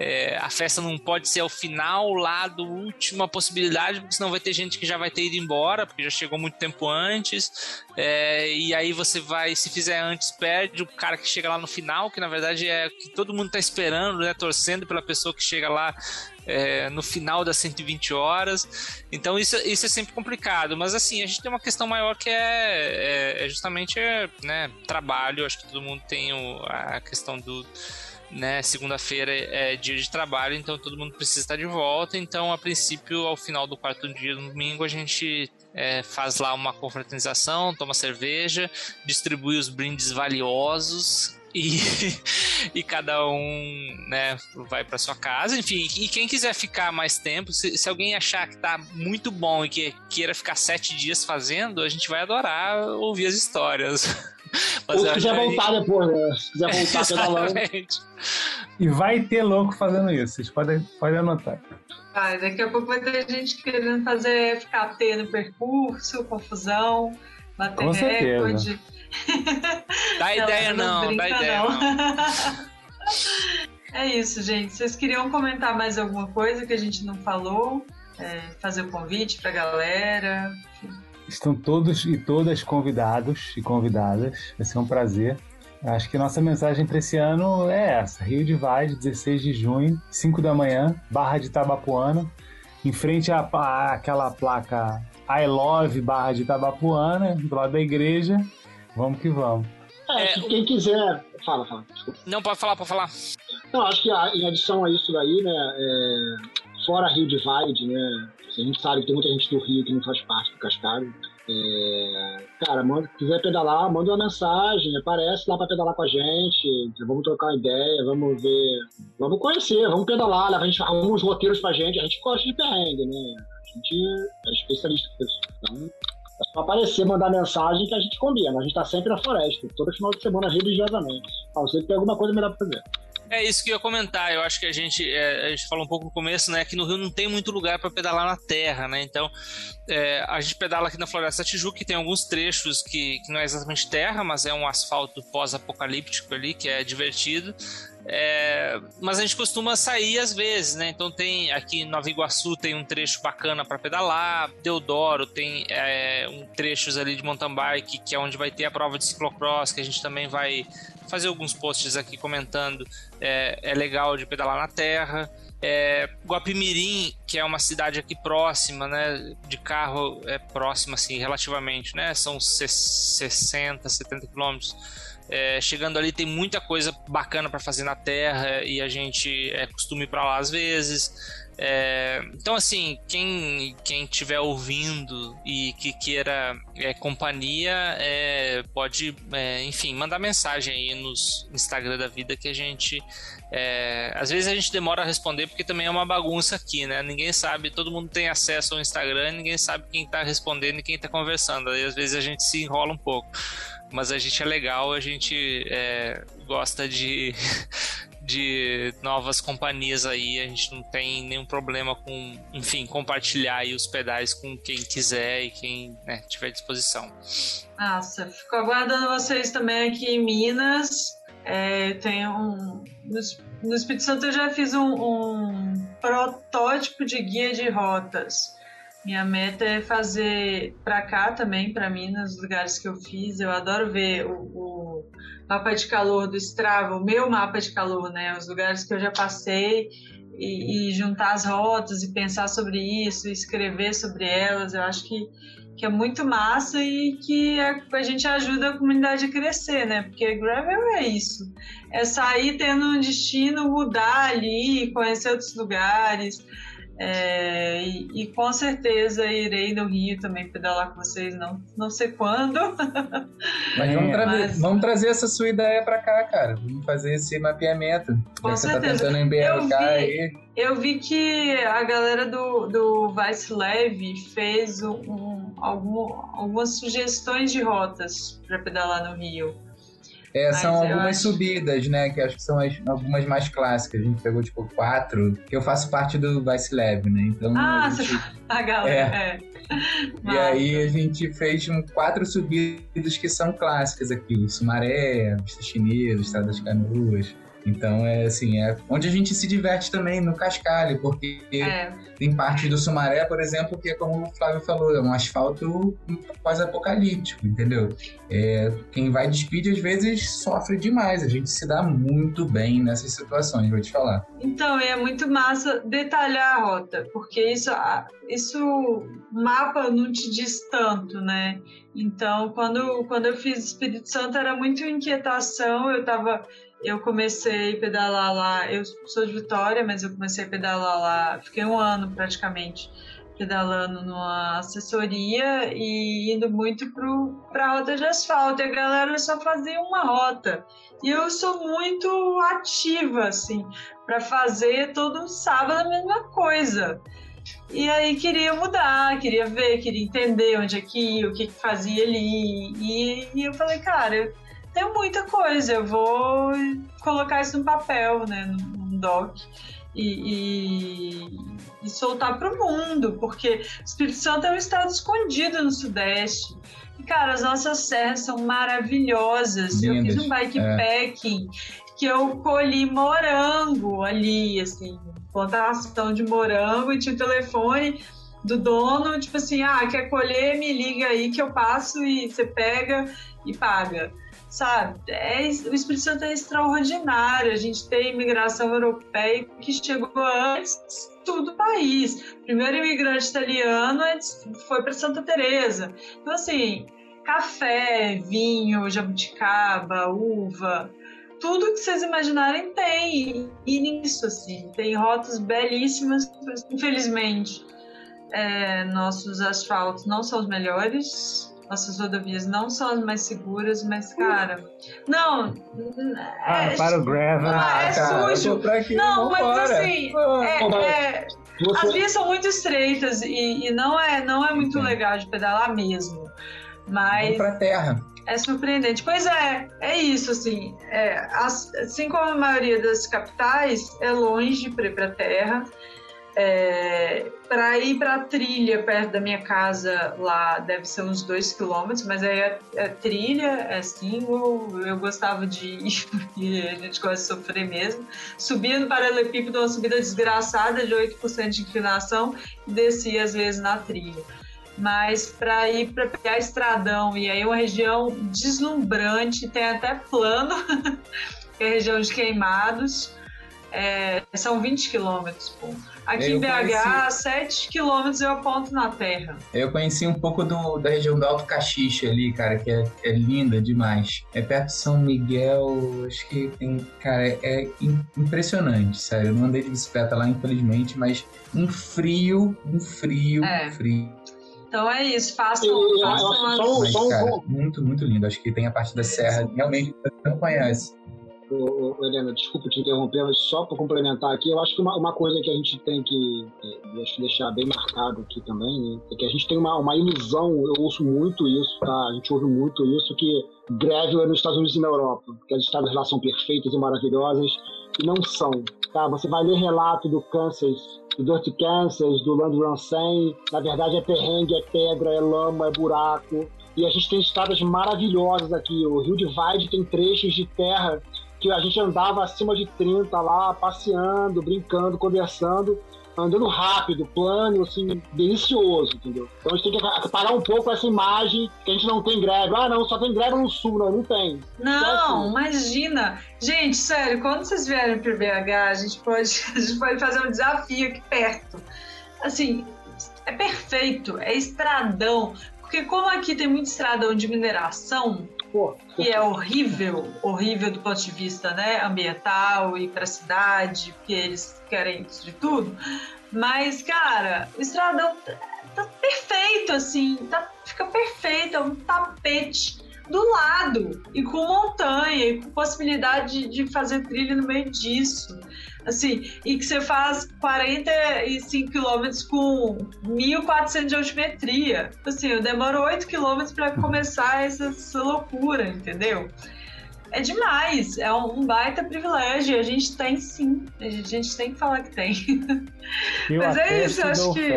é, a festa não pode ser ao final lá do última possibilidade, porque senão vai ter gente que já vai ter ido embora, porque já chegou muito tempo antes. É, e aí você vai, se fizer antes, perde o cara que chega lá no final, que na verdade é que todo mundo tá esperando, né? Torcendo pela pessoa que chega lá é, no final das 120 horas. Então isso, isso é sempre complicado. Mas assim, a gente tem uma questão maior que é, é, é justamente é, né, trabalho. Acho que todo mundo tem o, a questão do. Né, segunda-feira é dia de trabalho, então todo mundo precisa estar de volta. Então, a princípio, ao final do quarto dia do domingo, a gente é, faz lá uma confraternização, toma cerveja, distribui os brindes valiosos e, e cada um né, vai para sua casa. Enfim, e quem quiser ficar mais tempo, se, se, alguém achar que tá muito bom e que queira ficar sete dias fazendo, a gente vai adorar ouvir as histórias. Mas Ou se quiser voltar depois, né? Se quiser voltar Exatamente. E vai ter louco fazendo isso, vocês podem, podem anotar. Ah, daqui a pouco vai ter gente querendo fazer FKT no percurso, confusão, bater Com recorde. Dá ideia não, não dá ideia não. não. É isso, gente. Vocês queriam comentar mais alguma coisa que a gente não falou? É, fazer o convite para a galera? Estão todos e todas convidados e convidadas. Vai ser um prazer. Acho que nossa mensagem para esse ano é essa: Rio de Vaz, 16 de junho, 5 da manhã, Barra de Tabapuana, em frente à, àquela placa I Love Barra de Tabapuana, do lado da igreja. Vamos que vamos. É, É, quem quiser. Fala, fala. Desculpa. Não, pode falar, pode falar. Não, acho que a- em adição a isso daí, né, é, fora Rio Divide, né, a gente sabe que tem muita gente do Rio que não faz parte do Cascalho. É, cara, manda, quiser pedalar, manda uma mensagem, aparece lá pra pedalar com a gente, vamos trocar uma ideia, vamos ver, vamos conhecer, vamos pedalar, a gente arruma uns roteiros pra gente, a gente gosta de perrengue, né? A gente é especialista nisso. Então, é só aparecer, mandar mensagem que a gente combina. A gente tá sempre na floresta, todo final de semana religiosamente. Ah, você tem alguma coisa melhor pra fazer. É isso que eu ia comentar. Eu acho que a gente, é, a gente falou um pouco no começo, né? Que no Rio não tem muito lugar para pedalar na terra, né? Então, é, a gente pedala aqui na Floresta Tijuca, que tem alguns trechos que, que não é exatamente terra, mas é um asfalto pós-apocalíptico ali, que é divertido. É, mas a gente costuma sair às vezes, né? Então tem aqui em Nova Iguaçu tem um trecho bacana para pedalar, Deodoro tem é, um trechos ali de mountain bike que é onde vai ter a prova de ciclocross que a gente também vai fazer alguns posts aqui comentando. É, é legal de pedalar na terra. É, Guapimirim, que é uma cidade aqui próxima, né? De carro é próxima, assim, relativamente, né? São 60, 70 quilômetros. É, chegando ali tem muita coisa bacana para fazer na terra e a gente é, costuma ir para lá às vezes. É, então, assim, quem quem estiver ouvindo e que queira é, companhia, é, pode, é, enfim, mandar mensagem aí nos Instagram da vida que a gente. é, às vezes a gente demora a responder porque também é uma bagunça aqui, né? Ninguém sabe, todo mundo tem acesso ao Instagram, ninguém sabe quem tá respondendo e quem tá conversando. Aí às vezes a gente se enrola um pouco mas a gente é legal, a gente é, gosta de, de novas companhias aí, a gente não tem nenhum problema com, enfim, compartilhar os pedais com quem quiser e quem né, tiver disposição. Nossa, fico aguardando vocês também aqui em Minas. É, tem um. No Espírito Santo eu já fiz um, um protótipo de guia de rotas. Minha meta é fazer para cá também, para Minas, os lugares que eu fiz. Eu adoro ver o, o, mapa de calor do Strava, o meu mapa de calor, né? Os lugares que eu já passei e, e juntar as rotas e pensar sobre isso, escrever sobre elas. Eu acho que, que é muito massa e que a, a gente ajuda a comunidade a crescer, né? Porque gravel é isso. É sair tendo um destino, mudar ali, conhecer outros lugares. É, e, e, com certeza irei no Rio também pedalar com vocês, não, não sei quando. Mas vamos, tra Mas- vamos trazer essa sua ideia pra cá, cara. Vamos fazer esse mapeamento. Com você tá certeza. tentando Eu embercar vi- aí. Eu vi que a galera do, do Vice Leve fez um, um- algum- algumas sugestões de rotas para pedalar no Rio. É, são algumas acho- subidas, né? Que acho que são as, algumas mais clássicas. A gente pegou, tipo, quatro. Que eu faço parte do Vice Lab, né? Então. Ah, a gente- a galera, é. E aí a gente fez um, quatro subidas que são clássicas aqui. O Sumaré, Vista Chinesa, Estrada das Canoas. Então é assim, é onde a gente se diverte também no cascalho, porque É, tem partes do Sumaré, por exemplo, que é como o Flávio falou, é um asfalto pós-apocalíptico, entendeu? É, quem vai de speed às vezes sofre demais, a gente se dá muito bem nessas situações, vou te falar. Então, é muito massa detalhar a rota, porque isso, isso mapa não te diz tanto, né? Então, quando, quando eu fiz Espírito Santo, era muito inquietação. Eu tava, eu comecei a pedalar lá. Eu sou de Vitória, mas eu comecei a pedalar lá. Fiquei um ano praticamente pedalando numa assessoria e indo muito para a rota de asfalto. E a galera só fazia uma rota. E eu sou muito ativa, assim para fazer todo sábado a mesma coisa. E aí queria mudar, queria ver, queria entender onde é que ia, o que, que fazia ali. E, e eu falei, cara, tenho muita coisa, eu vou colocar isso no papel, né, num doc. E, e, e soltar para o mundo, porque o Espírito Santo é um estado escondido no Sudeste. E, cara, as nossas serras são maravilhosas. Eu fiz Lindas, um bikepacking que eu colhi morango ali, assim, plantação de morango e tinha o telefone do dono, tipo assim, ah, quer colher, me liga aí que eu passo e você pega e paga. Sabe, é, o Espírito Santo é extraordinário. A gente tem imigração europeia que chegou antes do país. O primeiro imigrante italiano antes foi para Santa Teresa. Então, assim, café, vinho, jabuticaba, uva, tudo que vocês imaginarem tem. E nisso, assim, tem rotas belíssimas, infelizmente. É, nossos asfaltos não são os melhores, nossas rodovias não são as mais seguras, mas, cara. Não. Ah, é, para o gravel. Ah, é cara, sujo. Não, mas assim. É, é, Você- as vias são muito estreitas e, e não, é, não é muito Sim. legal de pedalar mesmo. Vamos Mas pra terra. é surpreendente. Pois é, é isso, assim. É, as- assim como a maioria das capitais, é longe para ir para terra. É, para ir para trilha perto da minha casa lá deve ser uns dois quilômetros, mas aí é, é trilha, é single. Eu gostava de ir porque a gente gosta de sofrer mesmo. Subia no paralelepípedo, uma subida desgraçada de 8% de inclinação e descia às vezes na trilha mas para ir para pegar estradão e aí uma região deslumbrante, tem até plano, que é a região de Queimados, é, são 20 quilômetros. pô. Aqui Eu em BH, conheci- 7 quilômetros eu aponto na terra. Eu conheci um pouco do- da região do Alto Caxixe ali, cara, que é, é linda demais. É perto de São Miguel, acho que tem. Cara, é, é im- impressionante, sério. Eu não andei de bicicleta lá, infelizmente, mas um frio, um frio, É. frio. Então é isso, façam, façam eu- as- só um- Mas, um cara, muito, muito lindo. Acho que tem a parte da serra, realmente, você não conhece. Helena, desculpa te interromper, mas só para complementar aqui, eu acho que uma, uma coisa que a gente tem que é, deixar bem marcado aqui também, né, é que a gente tem uma, uma ilusão, eu ouço muito isso, tá? A gente ouve muito isso, que greve é nos Estados Unidos e na Europa, que as estradas lá são perfeitas e maravilhosas, e não são, tá? Você vai ler relato do Kansas, do Dirty Kansas, do Land 100, na verdade é perrengue, é pedra, é lama, é buraco, e a gente tem estradas maravilhosas aqui, o Rio Divide tem trechos de terra que a gente andava acima de 30 lá, passeando, brincando, conversando, andando rápido, plano, assim, delicioso, entendeu? Então a gente tem que parar um pouco essa imagem que a gente não tem greve. Ah, não, só tem greve no sul, não, não tem. Não, imagina. Gente, sério, quando vocês vierem para BH, a gente pode, a gente pode fazer um desafio aqui perto. Assim, é perfeito, é estradão. Porque como aqui tem muito estradão de mineração, Que é horrível, horrível do ponto de vista né, ambiental e para a cidade, porque eles querem isso de tudo. Mas, cara, o estradão tá, tá perfeito, assim, tá, fica perfeito, é um tapete do lado e com montanha e com possibilidade de, de fazer trilha no meio disso. Assim, e que você faz 45 quilômetros com 1.400 de altimetria. Assim, eu demoro 8 quilômetros para começar essa, essa loucura, entendeu? É demais, é um, baita privilégio. A gente tem sim, a gente, a gente tem que falar que tem. Eu Mas é isso, eu acho que-.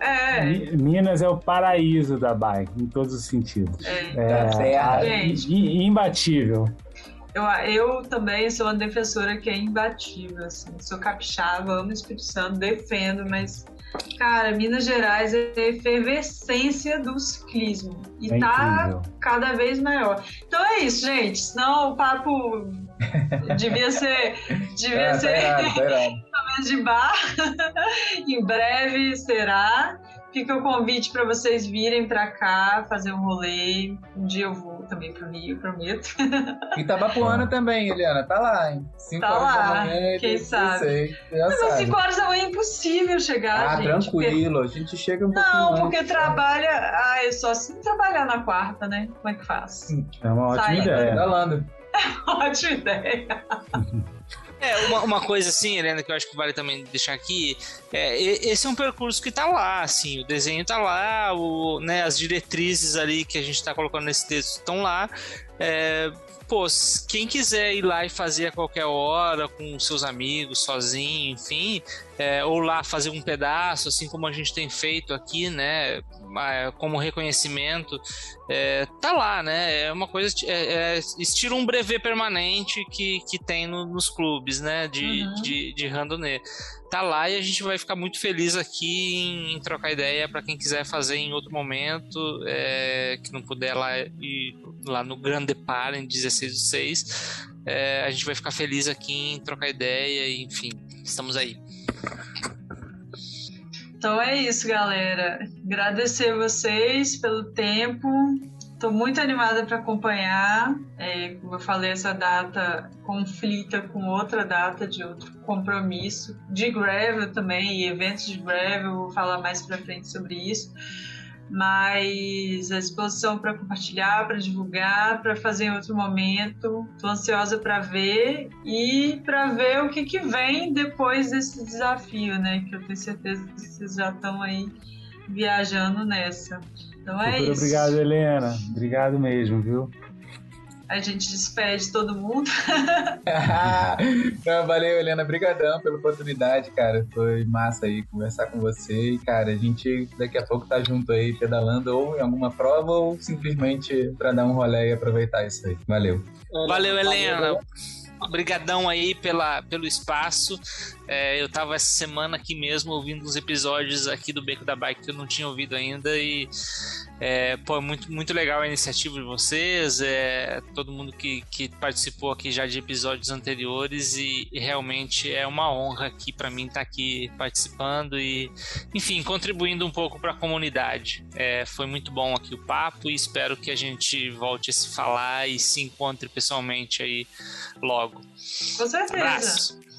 É, Mi- Minas é o paraíso da bike, em todos os sentidos. é. É, a- Gente. i- imbatível. Eu, eu também sou uma defensora que é imbatível, assim. Sou capixaba, amo o Espírito Santo, defendo, mas, cara, Minas Gerais é a efervescência do ciclismo. E É tá incrível. cada vez maior. Então é isso, gente. Senão o papo devia ser. Devia É, tá ser irado, tá irado. de bar. em breve será. Fica o convite para vocês virem para cá fazer um rolê. Um dia eu vou também pro Rio, prometo. E Itabapuana também, Eliana, tá lá, hein? 5 Tá horas lá, da manhã, quem eu sabe? sei, já Mas às sabe. 5 horas da manhã é impossível chegar, Ah, gente. tranquilo, a gente chega um pouquinho Não, antes, porque né? trabalha. Ah, eu só se trabalhar na quarta, né? Como é que faz? É uma ótima Sai. ideia. Pedalando. Ótima ideia. É, uma, uma coisa assim, Helena, que eu acho que vale também deixar aqui, é, esse é um percurso que tá lá, assim, o desenho tá lá, o, né, as diretrizes ali que a gente tá colocando nesse texto estão lá. É, pô, quem quiser ir lá e fazer a qualquer hora, com seus amigos, sozinho, enfim, é, ou lá fazer um pedaço, assim como a gente tem feito aqui, né, como reconhecimento, é, tá lá, né? É uma coisa, é, é estilo um brevet permanente que, que tem no- nos clubes, né? De, Uhum. de, de randonnée. Tá lá e a gente vai ficar muito feliz aqui em, em trocar ideia para quem quiser fazer em outro momento, é, que não puder lá ir lá no Grand Depart em 16 do 6. É, a gente vai ficar feliz aqui em trocar ideia, e, enfim, estamos aí. Então é isso, galera. Agradecer vocês pelo tempo. Estou muito animada para acompanhar. É, como eu falei, essa data conflita com outra data de outro compromisso de Gravel também e eventos de Gravel. Vou falar mais para frente sobre isso. Mas a exposição para compartilhar, para divulgar, para fazer em outro momento. Estou ansiosa para ver e para ver o que, que vem depois desse desafio, né? Que eu tenho certeza que vocês já estão aí viajando nessa. Então é Super isso. Obrigado, Helena. Obrigado mesmo, viu? A gente despede todo mundo. Não, valeu, Helena. Obrigadão pela oportunidade, cara. Foi massa aí conversar com você. E, cara, a gente daqui a pouco tá junto aí, pedalando ou em alguma prova ou simplesmente para dar um rolê e aproveitar isso aí. Valeu. Valeu, Helena. Obrigadão aí pela, pelo espaço. É, eu tava essa semana aqui mesmo ouvindo uns episódios aqui do Beco da Bike que eu não tinha ouvido ainda e é, pô, é muito, muito legal a iniciativa de vocês, é, todo mundo que, que participou aqui já de episódios anteriores e, e realmente é uma honra aqui para mim estar tá aqui participando e, enfim, contribuindo um pouco para a comunidade. É, foi muito bom aqui o papo e espero que a gente volte a se falar e se encontre pessoalmente aí logo. Com certeza. Abraço.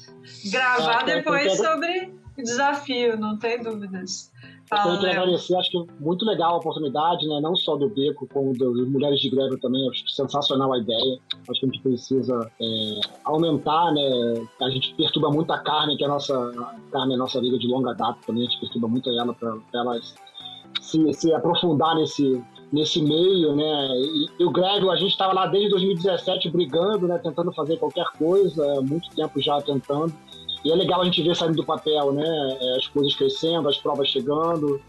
Gravar ah, depois sobre o desafio, não tem dúvidas. Fala, eu queria agradecer, acho que muito legal a oportunidade, né? não só do Beco, como das Mulheres de Greve também. Acho sensacional a ideia. Acho que a gente precisa é, aumentar, né? A gente perturba muito a carne, que é a nossa a carne é a nossa liga de longa data também. A gente perturba muito ela para elas se, se aprofundar nesse, nesse meio, né? E, e o Greg, a gente estava lá desde 2017 brigando, né? Tentando fazer qualquer coisa, muito tempo já tentando. E é legal a gente ver saindo do papel, né? É, as coisas crescendo, as provas chegando.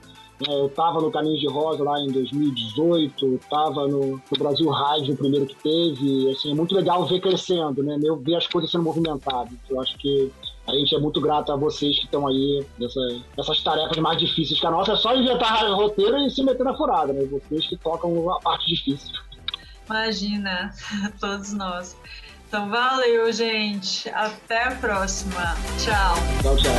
É, eu estava no Caminho de Rosa lá em 2018, estava no, no, Brasil Ride, o primeiro que teve. Assim, é muito legal ver crescendo, né? Ver as coisas sendo movimentadas. Eu acho que a gente é muito grato a vocês que estão aí nessa, nessas tarefas mais difíceis que a nossa. É só inventar roteiro e se meter na furada, né? Vocês que tocam a parte difícil. Imagina, todos nós. Então valeu, gente. Até a próxima. Tchau. Tchau, tchau.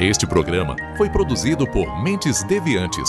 Este programa foi produzido por Mentes Deviantes